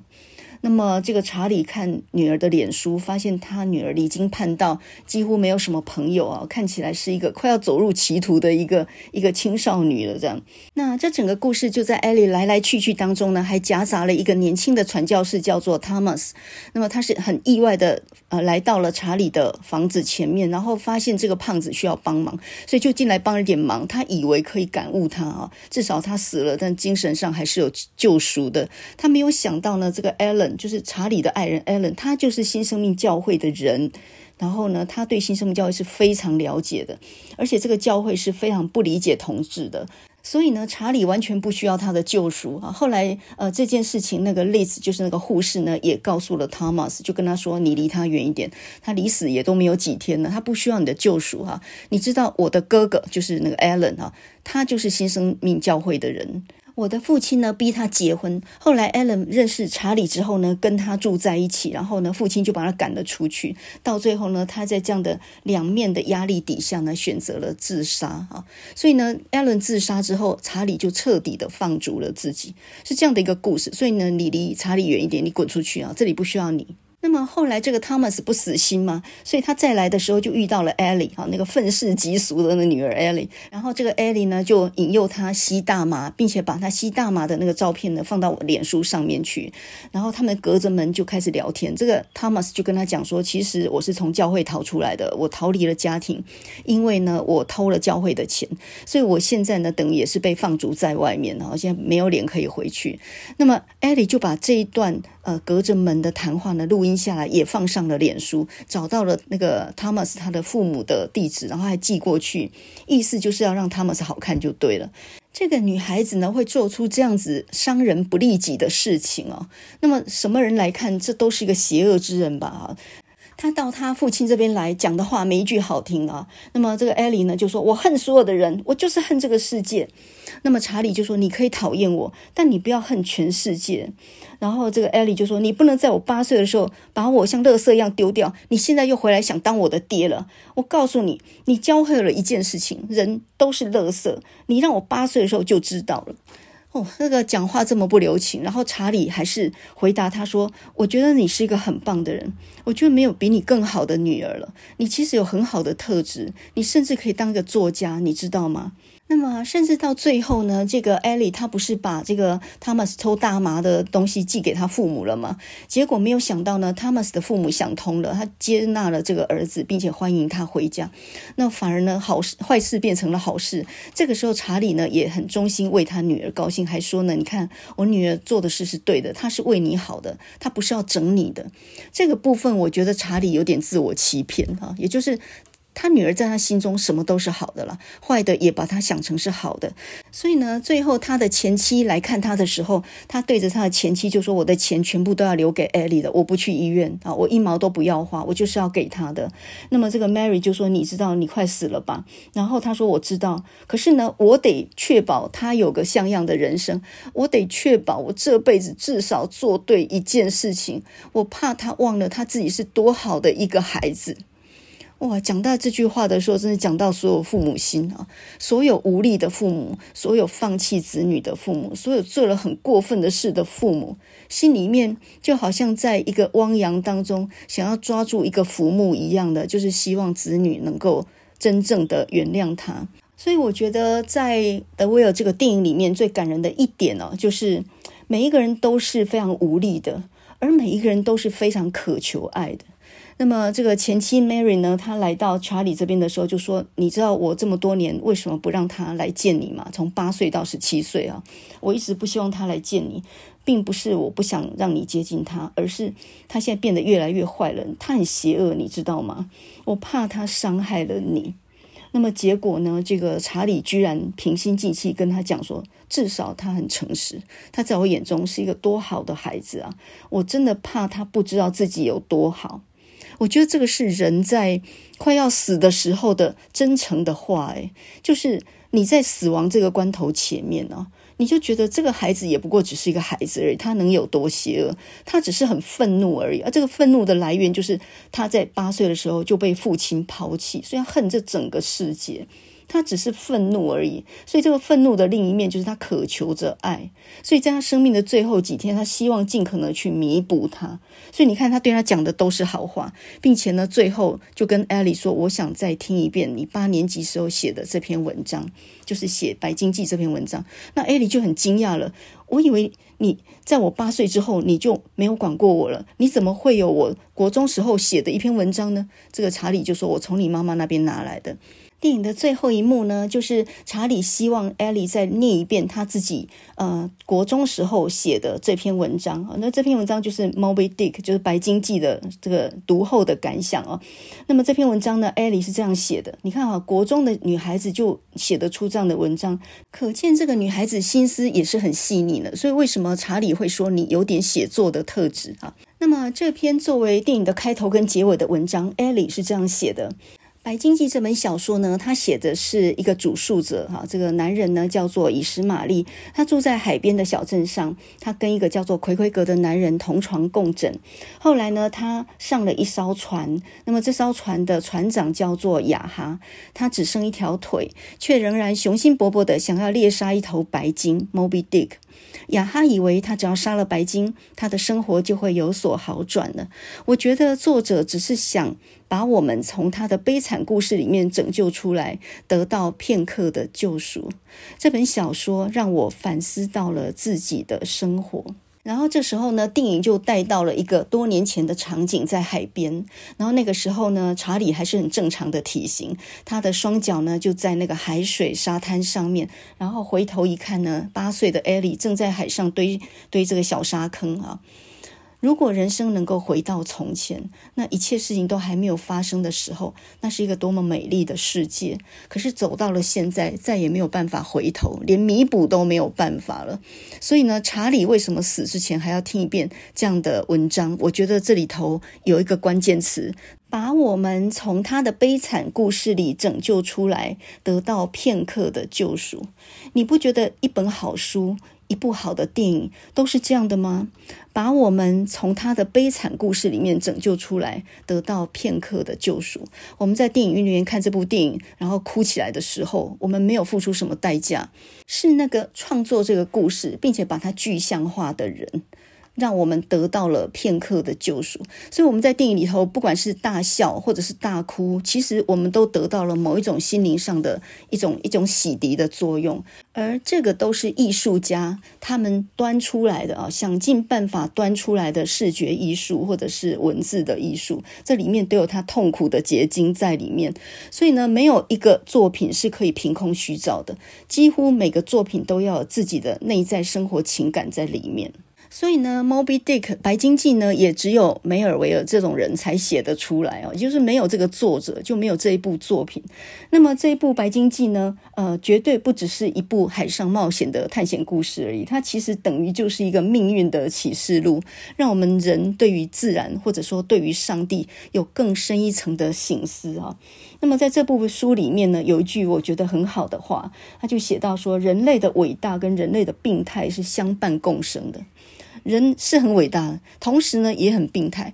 那么，这个查理看女儿的脸书，发现他女儿离经叛道，几乎没有什么朋友啊，看起来是一个快要走入歧途的一个一个青少女了。这样，那这整个故事就在艾莉来来去去当中呢，还夹杂了一个年轻的传教士，叫做 Thomas。那么他是很意外的，呃，来到了查理的房子前面，然后发现这个胖子需要帮忙，所以就进来帮了点忙。他以为可以感悟他啊，至少他死了，但精神上还是有救赎的。他没有想到呢，这个就是查理的爱人 Allen，他就是新生命教会的人，然后呢，他对新生命教会是非常了解的，而且这个教会是非常不理解同志的，所以呢，查理完全不需要他的救赎啊。后来，呃，这件事情那个 Liz 就是那个护士呢，也告诉了 Thomas，就跟他说：“你离他远一点，他离死也都没有几天了，他不需要你的救赎哈。你知道我的哥哥就是那个 Alan 啊，他就是新生命教会的人。”我的父亲呢，逼他结婚。后来，Alan 认识查理之后呢，跟他住在一起。然后呢，父亲就把他赶了出去。到最后呢，他在这样的两面的压力底下呢，选择了自杀啊。所以呢，Alan 自杀之后，查理就彻底的放逐了自己，是这样的一个故事。所以呢，你离查理远一点，你滚出去啊，这里不需要你。那么后来这个 Thomas 不死心嘛，所以他再来的时候就遇到了 Ellie 啊，那个愤世嫉俗的那女儿 Ellie。然后这个 Ellie 呢就引诱他吸大麻，并且把他吸大麻的那个照片呢放到我脸书上面去。然后他们隔着门就开始聊天。这个 Thomas 就跟他讲说，其实我是从教会逃出来的，我逃离了家庭，因为呢我偷了教会的钱，所以我现在呢等于也是被放逐在外面，然后现在没有脸可以回去。那么 Ellie 就把这一段呃隔着门的谈话呢录音。下来，也放上了脸书，找到了那个 Thomas 他的父母的地址，然后还寄过去，意思就是要让 Thomas 好看就对了。这个女孩子呢，会做出这样子伤人不利己的事情啊。那么什么人来看，这都是一个邪恶之人吧？他到他父亲这边来讲的话，没一句好听啊。那么这个艾莉呢，就说：“我恨所有的人，我就是恨这个世界。”那么查理就说：“你可以讨厌我，但你不要恨全世界。”然后这个艾莉就说：“你不能在我八岁的时候把我像垃圾一样丢掉，你现在又回来想当我的爹了。我告诉你，你教会了一件事情，人都是垃圾。你让我八岁的时候就知道了。”哦，那个讲话这么不留情，然后查理还是回答他说：“我觉得你是一个很棒的人，我觉得没有比你更好的女儿了。你其实有很好的特质，你甚至可以当一个作家，你知道吗？”那么，甚至到最后呢，这个艾莉她不是把这个 Thomas 抽大麻的东西寄给他父母了吗？结果没有想到呢，Thomas 的父母想通了，他接纳了这个儿子，并且欢迎他回家。那反而呢，好事坏事变成了好事。这个时候，查理呢也很衷心为他女儿高兴，还说呢：“你看，我女儿做的事是对的，她是为你好的，她不是要整你的。”这个部分，我觉得查理有点自我欺骗哈，也就是。他女儿在他心中什么都是好的了，坏的也把他想成是好的。所以呢，最后他的前妻来看他的时候，他对着他的前妻就说：“我的钱全部都要留给艾莉的，我不去医院啊，我一毛都不要花，我就是要给他的。”那么这个 Mary 就说：“你知道你快死了吧？”然后他说：“我知道，可是呢，我得确保他有个像样的人生，我得确保我这辈子至少做对一件事情，我怕他忘了他自己是多好的一个孩子。”哇，讲到这句话的时候，真的讲到所有父母心啊！所有无力的父母，所有放弃子女的父母，所有做了很过分的事的父母，心里面就好像在一个汪洋当中，想要抓住一个浮木一样的，就是希望子女能够真正的原谅他。所以，我觉得在《The Will》这个电影里面最感人的一点呢，就是每一个人都是非常无力的，而每一个人都是非常渴求爱的。那么这个前妻 Mary 呢，她来到查理这边的时候就说：“你知道我这么多年为什么不让他来见你吗？从八岁到十七岁啊，我一直不希望他来见你，并不是我不想让你接近他，而是他现在变得越来越坏了，他很邪恶，你知道吗？我怕他伤害了你。那么结果呢？这个查理居然平心静气跟他讲说，至少他很诚实，他在我眼中是一个多好的孩子啊！我真的怕他不知道自己有多好。”我觉得这个是人在快要死的时候的真诚的话，诶，就是你在死亡这个关头前面呢，你就觉得这个孩子也不过只是一个孩子而已，他能有多邪恶？他只是很愤怒而已，而这个愤怒的来源就是他在八岁的时候就被父亲抛弃，所以恨这整个世界。他只是愤怒而已，所以这个愤怒的另一面就是他渴求着爱，所以在他生命的最后几天，他希望尽可能去弥补他。所以你看，他对他讲的都是好话，并且呢，最后就跟艾莉说：“我想再听一遍你八年级时候写的这篇文章，就是写《白鲸记》这篇文章。”那艾莉就很惊讶了，我以为你在我八岁之后你就没有管过我了，你怎么会有我国中时候写的一篇文章呢？这个查理就说：“我从你妈妈那边拿来的。”电影的最后一幕呢，就是查理希望艾莉再念一遍他自己呃国中时候写的这篇文章啊。那这篇文章就是《Moby Dick》，就是《白鲸记》的这个读后的感想哦。那么这篇文章呢，艾莉是这样写的，你看啊，国中的女孩子就写得出这样的文章，可见这个女孩子心思也是很细腻的。所以为什么查理会说你有点写作的特质啊？那么这篇作为电影的开头跟结尾的文章，艾莉是这样写的。《白鲸记》这本小说呢，他写的是一个主述者哈，这个男人呢叫做以实玛利，他住在海边的小镇上，他跟一个叫做奎奎格的男人同床共枕。后来呢，他上了一艘船，那么这艘船的船长叫做雅哈，他只剩一条腿，却仍然雄心勃勃的想要猎杀一头白鲸 （Moby Dick）。雅哈以为他只要杀了白鲸，他的生活就会有所好转了。我觉得作者只是想。把我们从他的悲惨故事里面拯救出来，得到片刻的救赎。这本小说让我反思到了自己的生活。然后这时候呢，电影就带到了一个多年前的场景，在海边。然后那个时候呢，查理还是很正常的体型，他的双脚呢就在那个海水沙滩上面。然后回头一看呢，八岁的艾莉正在海上堆堆这个小沙坑啊。如果人生能够回到从前，那一切事情都还没有发生的时候，那是一个多么美丽的世界。可是走到了现在，再也没有办法回头，连弥补都没有办法了。所以呢，查理为什么死之前还要听一遍这样的文章？我觉得这里头有一个关键词，把我们从他的悲惨故事里拯救出来，得到片刻的救赎。你不觉得一本好书？一部好的电影都是这样的吗？把我们从他的悲惨故事里面拯救出来，得到片刻的救赎。我们在电影院里面看这部电影，然后哭起来的时候，我们没有付出什么代价，是那个创作这个故事并且把它具象化的人。让我们得到了片刻的救赎，所以我们在电影里头，不管是大笑或者是大哭，其实我们都得到了某一种心灵上的一种一种洗涤的作用，而这个都是艺术家他们端出来的啊，想尽办法端出来的视觉艺术或者是文字的艺术，这里面都有他痛苦的结晶在里面，所以呢，没有一个作品是可以凭空虚造的，几乎每个作品都要有自己的内在生活情感在里面。所以呢，Moby Dick 白鲸记呢，也只有梅尔维尔这种人才写得出来哦，就是没有这个作者，就没有这一部作品。那么这一部白鲸记呢，呃，绝对不只是一部海上冒险的探险故事而已，它其实等于就是一个命运的启示录，让我们人对于自然或者说对于上帝有更深一层的省思啊。那么在这部书里面呢，有一句我觉得很好的话，他就写到说，人类的伟大跟人类的病态是相伴共生的。人是很伟大的，同时呢也很病态。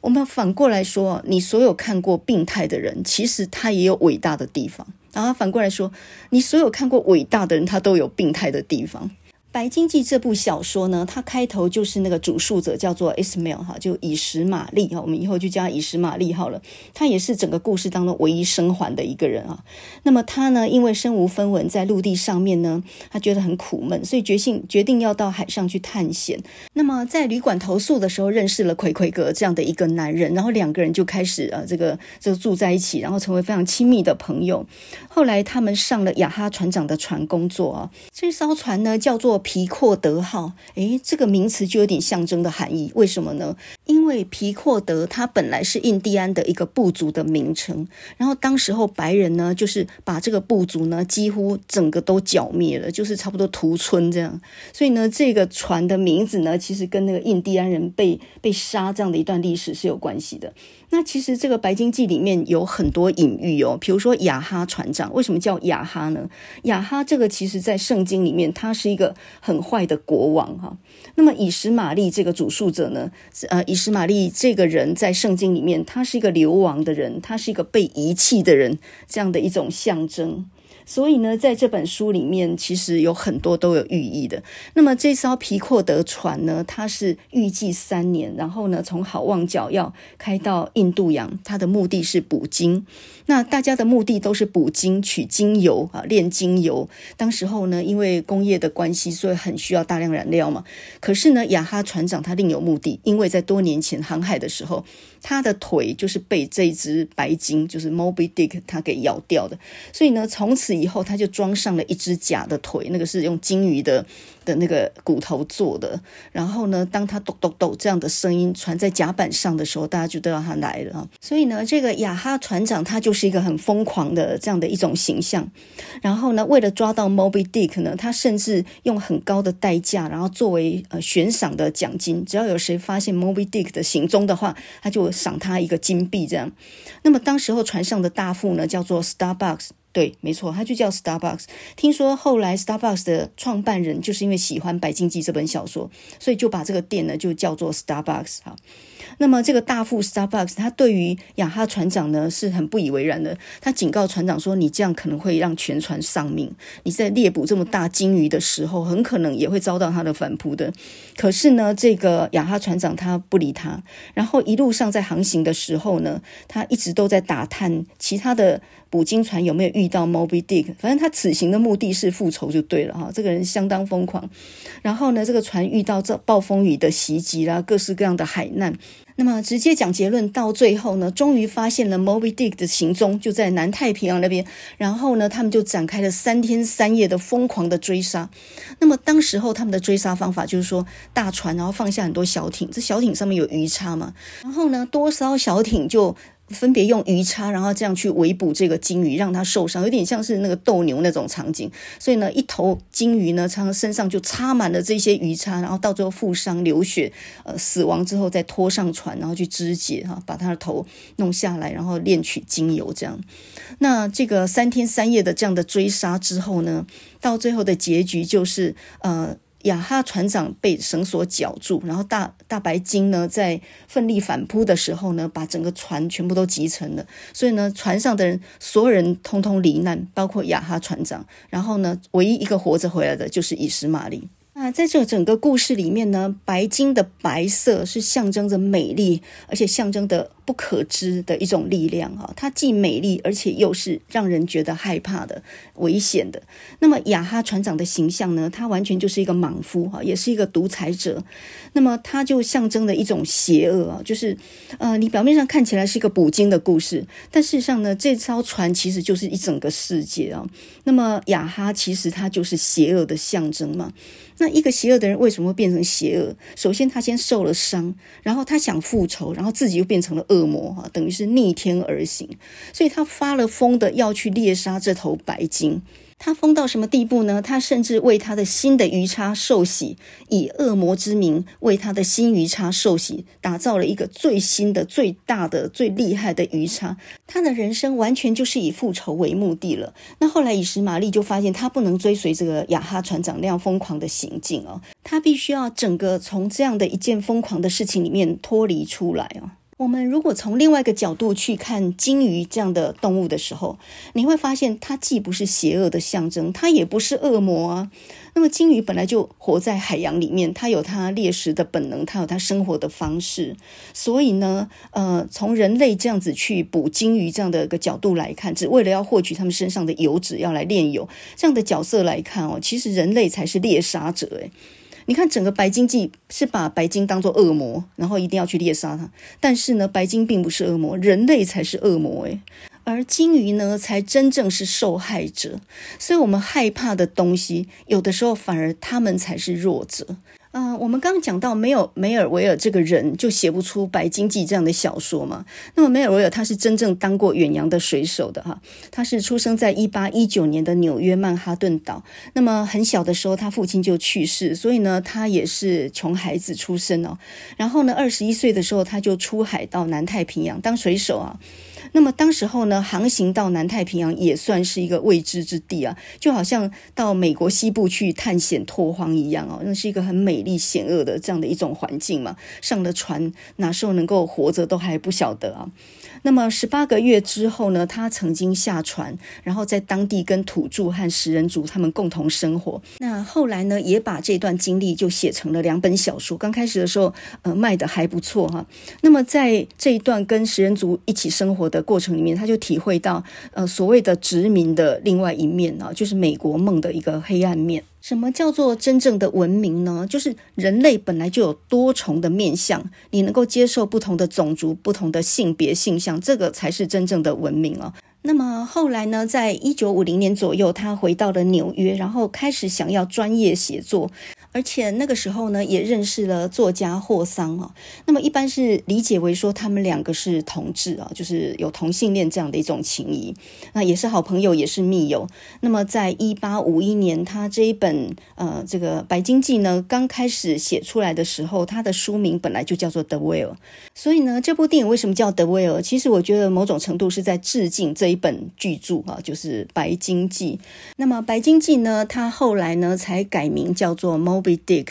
我们反过来说，你所有看过病态的人，其实他也有伟大的地方。然后反过来说，你所有看过伟大的人，他都有病态的地方。《白鲸记》这部小说呢，它开头就是那个主述者叫做 Ismail 哈，就以实玛丽哈，我们以后就叫以实玛丽好了。他也是整个故事当中唯一生还的一个人啊。那么他呢，因为身无分文，在陆地上面呢，他觉得很苦闷，所以决心决定要到海上去探险。那么在旅馆投宿的时候，认识了魁魁格这样的一个男人，然后两个人就开始呃，这个就住在一起，然后成为非常亲密的朋友。后来他们上了雅哈船长的船工作啊，这艘船呢叫做。皮阔德号，诶，这个名词就有点象征的含义。为什么呢？因为皮阔德它本来是印第安的一个部族的名称，然后当时候白人呢，就是把这个部族呢几乎整个都剿灭了，就是差不多屠村这样。所以呢，这个船的名字呢，其实跟那个印第安人被被杀这样的一段历史是有关系的。那其实这个《白鲸记》里面有很多隐喻哦，比如说亚哈船长，为什么叫亚哈呢？亚哈这个其实在圣经里面，他是一个很坏的国王哈。那么以实玛利这个主述者呢，呃，以实玛利这个人在圣经里面，他是一个流亡的人，他是一个被遗弃的人，这样的一种象征。所以呢，在这本书里面，其实有很多都有寓意的。那么这艘皮阔德船呢，它是预计三年，然后呢，从好望角要开到印度洋，它的目的是捕鲸。那大家的目的都是捕鲸、取鲸油啊，炼鲸油。当时候呢，因为工业的关系，所以很需要大量燃料嘛。可是呢，雅哈船长他另有目的，因为在多年前航海的时候，他的腿就是被这只白鲸，就是 Moby Dick，他给咬掉的。所以呢，从此以后他就装上了一只假的腿，那个是用鲸鱼的。的那个骨头做的，然后呢，当他咚咚咚这样的声音传在甲板上的时候，大家就知道他来了。所以呢，这个雅哈船长他就是一个很疯狂的这样的一种形象。然后呢，为了抓到 Moby Dick 呢，他甚至用很高的代价，然后作为呃悬赏的奖金，只要有谁发现 Moby Dick 的行踪的话，他就赏他一个金币这样。那么当时候船上的大副呢，叫做 Starbucks。对，没错，它就叫 Starbucks。听说后来 Starbucks 的创办人就是因为喜欢《白鲸记》这本小说，所以就把这个店呢就叫做 Starbucks 哈。那么这个大副 Starbucks 他对于亚哈船长呢是很不以为然的，他警告船长说：“你这样可能会让全船丧命。你在猎捕这么大鲸鱼的时候，很可能也会遭到他的反扑的。”可是呢，这个亚哈船长他不理他，然后一路上在航行的时候呢，他一直都在打探其他的。捕鲸船有没有遇到 Moby Dick？反正他此行的目的是复仇就对了哈。这个人相当疯狂。然后呢，这个船遇到这暴风雨的袭击啦，各式各样的海难。那么直接讲结论，到最后呢，终于发现了 Moby Dick 的行踪，就在南太平洋那边。然后呢，他们就展开了三天三夜的疯狂的追杀。那么当时候他们的追杀方法就是说，大船然后放下很多小艇，这小艇上面有鱼叉嘛，然后呢，多艘小艇就。分别用鱼叉，然后这样去围捕这个鲸鱼，让它受伤，有点像是那个斗牛那种场景。所以呢，一头鲸鱼呢，它身上就插满了这些鱼叉，然后到最后负伤流血，呃，死亡之后再拖上船，然后去肢解哈，把它的头弄下来，然后炼取精油这样。那这个三天三夜的这样的追杀之后呢，到最后的结局就是呃。雅哈船长被绳索绞住，然后大大白鲸呢，在奋力反扑的时候呢，把整个船全部都击沉了。所以呢，船上的人所有人通通罹难，包括雅哈船长。然后呢，唯一一个活着回来的就是以实玛利。那在这整个故事里面呢，白鲸的白色是象征着美丽，而且象征的。不可知的一种力量哈，它既美丽，而且又是让人觉得害怕的、危险的。那么雅哈船长的形象呢？他完全就是一个莽夫哈，也是一个独裁者。那么他就象征了一种邪恶啊，就是呃，你表面上看起来是一个捕鲸的故事，但事实上呢，这艘船其实就是一整个世界啊。那么雅哈其实他就是邪恶的象征嘛。那一个邪恶的人为什么会变成邪恶？首先他先受了伤，然后他想复仇，然后自己又变成了恶。恶魔哈，等于是逆天而行，所以他发了疯的要去猎杀这头白鲸。他疯到什么地步呢？他甚至为他的新的鱼叉受洗，以恶魔之名为他的新鱼叉受洗，打造了一个最新的、最大的、最厉害的鱼叉。他的人生完全就是以复仇为目的了。那后来以实玛利就发现，他不能追随这个雅哈船长那样疯狂的行径哦，他必须要整个从这样的一件疯狂的事情里面脱离出来哦。我们如果从另外一个角度去看鲸鱼这样的动物的时候，你会发现它既不是邪恶的象征，它也不是恶魔啊。那么鲸鱼本来就活在海洋里面，它有它猎食的本能，它有它生活的方式。所以呢，呃，从人类这样子去捕鲸鱼这样的一个角度来看，只为了要获取它们身上的油脂，要来炼油这样的角色来看哦，其实人类才是猎杀者诶。你看，整个白鲸记是把白鲸当作恶魔，然后一定要去猎杀它。但是呢，白鲸并不是恶魔，人类才是恶魔诶，而鲸鱼呢，才真正是受害者。所以，我们害怕的东西，有的时候反而他们才是弱者。嗯、我们刚刚讲到没有梅尔维尔这个人，就写不出《白鲸记》这样的小说嘛。那么梅尔维尔他是真正当过远洋的水手的哈，他是出生在一八一九年的纽约曼哈顿岛。那么很小的时候，他父亲就去世，所以呢，他也是穷孩子出身哦。然后呢，二十一岁的时候，他就出海到南太平洋当水手啊。那么当时候呢，航行到南太平洋也算是一个未知之地啊，就好像到美国西部去探险拓荒一样哦，那是一个很美丽险恶的这样的一种环境嘛。上了船，哪时候能够活着都还不晓得啊。那么十八个月之后呢，他曾经下船，然后在当地跟土著和食人族他们共同生活。那后来呢，也把这段经历就写成了两本小说。刚开始的时候，呃，卖的还不错哈。那么在这一段跟食人族一起生活的过程里面，他就体会到，呃，所谓的殖民的另外一面啊，就是美国梦的一个黑暗面。什么叫做真正的文明呢？就是人类本来就有多重的面相，你能够接受不同的种族、不同的性别性向，这个才是真正的文明哦。那么后来呢，在一九五零年左右，他回到了纽约，然后开始想要专业写作。而且那个时候呢，也认识了作家霍桑啊。那么一般是理解为说他们两个是同志啊，就是有同性恋这样的一种情谊。那也是好朋友，也是密友。那么在一八五一年，他这一本呃这个《白鲸记》呢刚开始写出来的时候，他的书名本来就叫做《The Whale》。所以呢，这部电影为什么叫《The Whale》？其实我觉得某种程度是在致敬这一本巨著啊，就是《白鲸记》。那么《白鲸记》呢，他后来呢才改名叫做《Mo》。Moby Dick。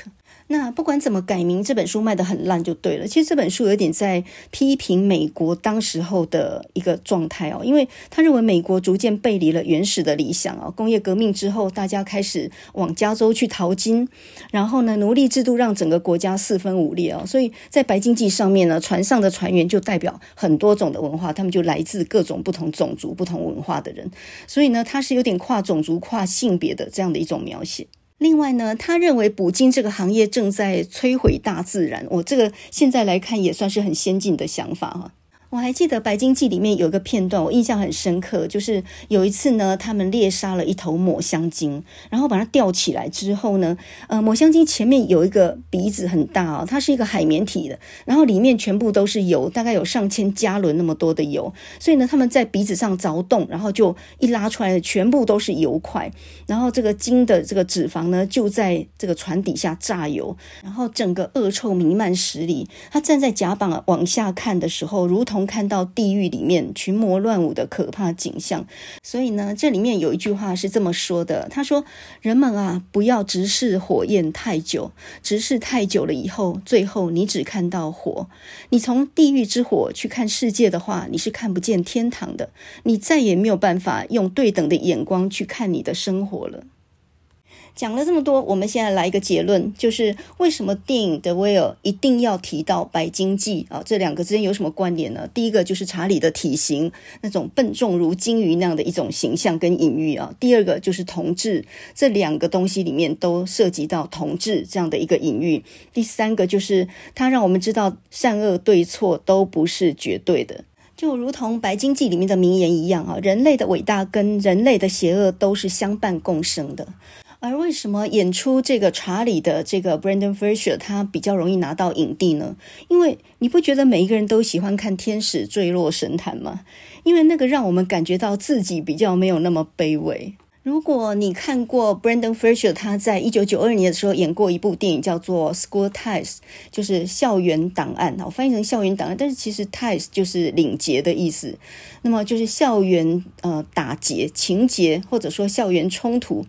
那不管怎么改名，这本书卖得很烂就对了。其实这本书有点在批评美国当时候的一个状态哦，因为他认为美国逐渐背离了原始的理想啊。工业革命之后，大家开始往加州去淘金，然后呢，奴隶制度让整个国家四分五裂啊。所以在白经济上面呢，船上的船员就代表很多种的文化，他们就来自各种不同种族、不同文化的人。所以呢，他是有点跨种族、跨性别的这样的一种描写。另外呢，他认为捕鲸这个行业正在摧毁大自然。我这个现在来看也算是很先进的想法哈。我还记得《白鲸记》里面有一个片段，我印象很深刻，就是有一次呢，他们猎杀了一头抹香鲸，然后把它吊起来之后呢，呃，抹香鲸前面有一个鼻子很大哦，它是一个海绵体的，然后里面全部都是油，大概有上千加仑那么多的油，所以呢，他们在鼻子上凿洞，然后就一拉出来的全部都是油块，然后这个鲸的这个脂肪呢，就在这个船底下榨油，然后整个恶臭弥漫十里。他站在甲板往下看的时候，如同看到地狱里面群魔乱舞的可怕景象，所以呢，这里面有一句话是这么说的：他说，人们啊，不要直视火焰太久，直视太久了以后，最后你只看到火。你从地狱之火去看世界的话，你是看不见天堂的，你再也没有办法用对等的眼光去看你的生活了。讲了这么多，我们现在来一个结论，就是为什么电影《The Whale》一定要提到《白鲸记》啊？这两个之间有什么关联呢？第一个就是查理的体型，那种笨重如鲸鱼那样的一种形象跟隐喻啊；第二个就是同志，这两个东西里面都涉及到同志这样的一个隐喻；第三个就是它让我们知道善恶对错都不是绝对的，就如同《白鲸记》里面的名言一样啊，人类的伟大跟人类的邪恶都是相伴共生的。而为什么演出这个查理的这个 Brendan Fraser 他比较容易拿到影帝呢？因为你不觉得每一个人都喜欢看天使坠落神坛吗？因为那个让我们感觉到自己比较没有那么卑微。如果你看过 Brendan Fraser 他在一九九二年的时候演过一部电影叫做《School Ties》，就是校园档案，我翻译成校园档案，但是其实 Ties 就是领结的意思，那么就是校园呃打结情节或者说校园冲突。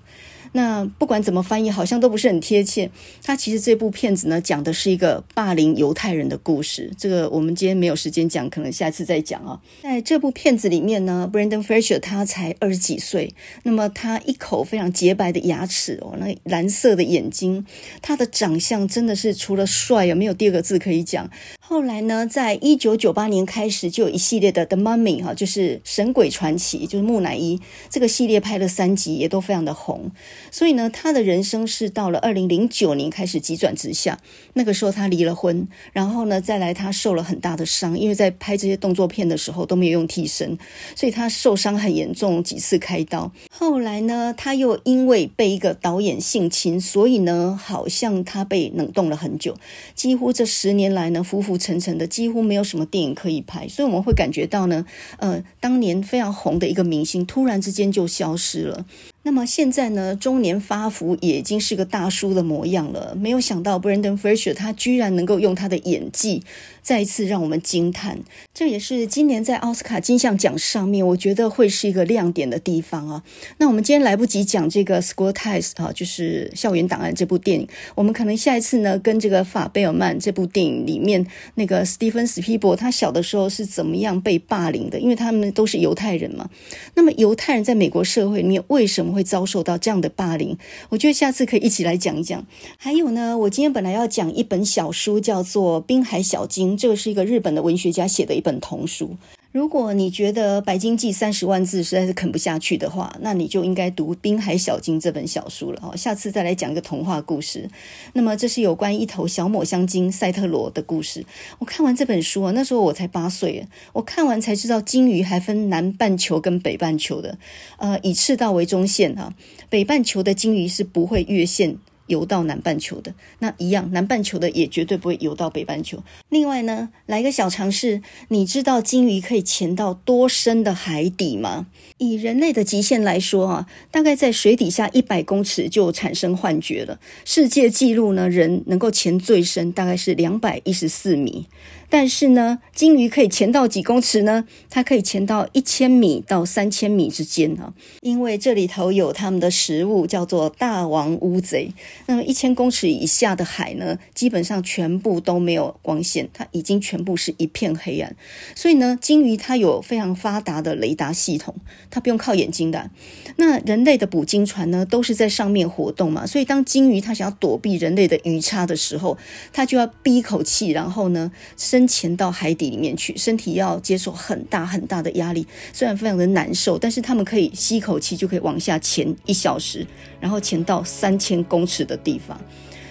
那不管怎么翻译，好像都不是很贴切。他其实这部片子呢，讲的是一个霸凌犹太人的故事。这个我们今天没有时间讲，可能下次再讲啊。在这部片子里面呢，Brendan Fraser 他才二十几岁，那么他一口非常洁白的牙齿哦，那蓝色的眼睛，他的长相真的是除了帅啊，没有第二个字可以讲。后来呢，在一九九八年开始就有一系列的《The Mummy》哈，就是神鬼传奇，就是木乃伊这个系列拍了三集，也都非常的红。所以呢，他的人生是到了二零零九年开始急转直下。那个时候他离了婚，然后呢，再来他受了很大的伤，因为在拍这些动作片的时候都没有用替身，所以他受伤很严重，几次开刀。后来呢，他又因为被一个导演性侵，所以呢，好像他被冷冻了很久。几乎这十年来呢，夫妇沉沉的，几乎没有什么电影可以拍。所以我们会感觉到呢，呃，当年非常红的一个明星，突然之间就消失了。那么现在呢，中年发福，也已经是个大叔的模样了。没有想到 Brendan Fraser 他居然能够用他的演技再一次让我们惊叹。这也是今年在奥斯卡金像奖上面，我觉得会是一个亮点的地方啊。那我们今天来不及讲这个《School Ties》啊，就是《校园档案》这部电影，我们可能下一次呢，跟这个法贝尔曼这部电影里面那个史蒂芬史匹柏他小的时候是怎么样被霸凌的？因为他们都是犹太人嘛。那么犹太人在美国社会里面为什么会遭受到这样的霸凌，我觉得下次可以一起来讲一讲。还有呢，我今天本来要讲一本小书，叫做《滨海小金》，这个是一个日本的文学家写的一本童书。如果你觉得《白鲸记》三十万字实在是啃不下去的话，那你就应该读《滨海小鲸》这本小书了。好，下次再来讲一个童话故事。那么这是有关一头小抹香鲸赛特罗的故事。我看完这本书啊，那时候我才八岁，我看完才知道鲸鱼还分南半球跟北半球的。呃，以赤道为中线啊，北半球的鲸鱼是不会越线。游到南半球的那一样，南半球的也绝对不会游到北半球。另外呢，来个小尝试，你知道鲸鱼可以潜到多深的海底吗？以人类的极限来说啊，大概在水底下一百公尺就产生幻觉了。世界纪录呢，人能够潜最深大概是两百一十四米。但是呢，鲸鱼可以潜到几公尺呢？它可以潜到一千米到三千米之间啊，因为这里头有它们的食物，叫做大王乌贼。那么一千公尺以下的海呢，基本上全部都没有光线，它已经全部是一片黑暗。所以呢，鲸鱼它有非常发达的雷达系统，它不用靠眼睛的。那人类的捕鲸船呢，都是在上面活动嘛，所以当鲸鱼它想要躲避人类的鱼叉的时候，它就要闭一口气，然后呢。深潜到海底里面去，身体要接受很大很大的压力，虽然非常的难受，但是他们可以吸一口气就可以往下潜一小时，然后潜到三千公尺的地方。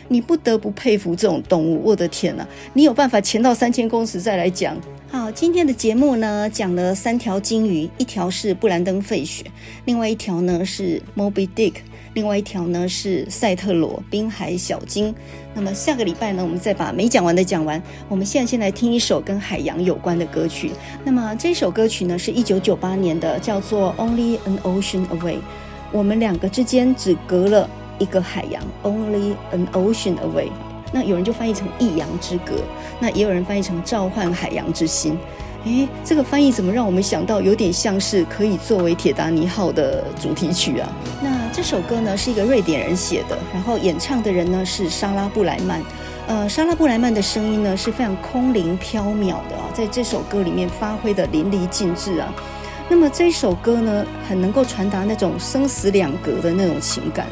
你不得不佩服这种动物，我的天哪！你有办法潜到三千公尺再来讲。好，今天的节目呢，讲了三条鲸鱼，一条是布兰登费雪，另外一条呢是 Moby Dick，另外一条呢是赛特罗滨海小鲸。那么下个礼拜呢，我们再把没讲完的讲完。我们现在先来听一首跟海洋有关的歌曲。那么这首歌曲呢，是一九九八年的，叫做 Only an Ocean Away。我们两个之间只隔了。一个海洋，Only an ocean away。那有人就翻译成一洋之隔，那也有人翻译成召唤海洋之心。诶，这个翻译怎么让我们想到有点像是可以作为铁达尼号的主题曲啊？那这首歌呢是一个瑞典人写的，然后演唱的人呢是莎拉布莱曼。呃，莎拉布莱曼的声音呢是非常空灵飘渺的啊，在这首歌里面发挥的淋漓尽致啊。那么这首歌呢，很能够传达那种生死两隔的那种情感。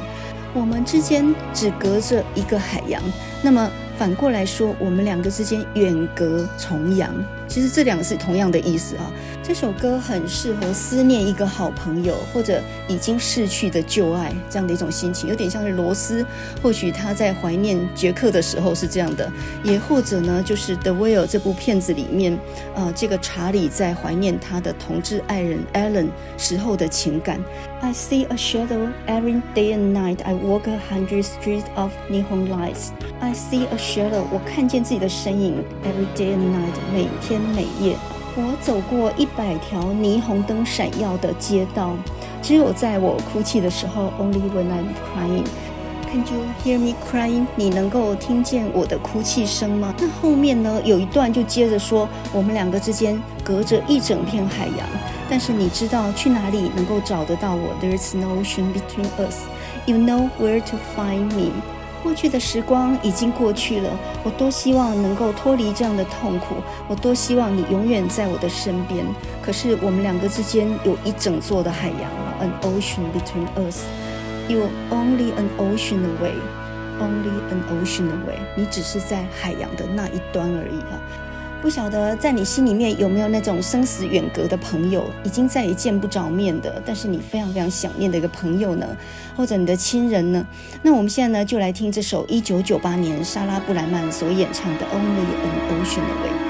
我们之间只隔着一个海洋，那么反过来说，我们两个之间远隔重洋。其实这两个是同样的意思啊。这首歌很适合思念一个好朋友或者已经逝去的旧爱这样的一种心情，有点像是罗斯，或许他在怀念杰克的时候是这样的，也或者呢，就是《The Whale》这部片子里面，呃，这个查理在怀念他的同志爱人 Alan 时候的情感。I see a shadow every day and night. I walk a hundred streets of neon lights. I see a shadow，我看见自己的身影，every day and night，每天每夜。我走过一百条霓虹灯闪耀的街道，只有在我哭泣的时候，only when I'm crying。Can you hear me crying？你能够听见我的哭泣声吗？那后面呢？有一段就接着说，我们两个之间隔着一整片海洋，但是你知道去哪里能够找得到我？There's no ocean between us. You know where to find me. 过去的时光已经过去了，我多希望能够脱离这样的痛苦，我多希望你永远在我的身边。可是我们两个之间有一整座的海洋，an ocean between us. You're only an ocean away, only an ocean away. 你只是在海洋的那一端而已啊。不晓得在你心里面有没有那种生死远隔的朋友，已经再也见不着面的，但是你非常非常想念的一个朋友呢？或者你的亲人呢？那我们现在呢，就来听这首一九九八年莎拉布莱曼所演唱的《Only an Ocean Away》。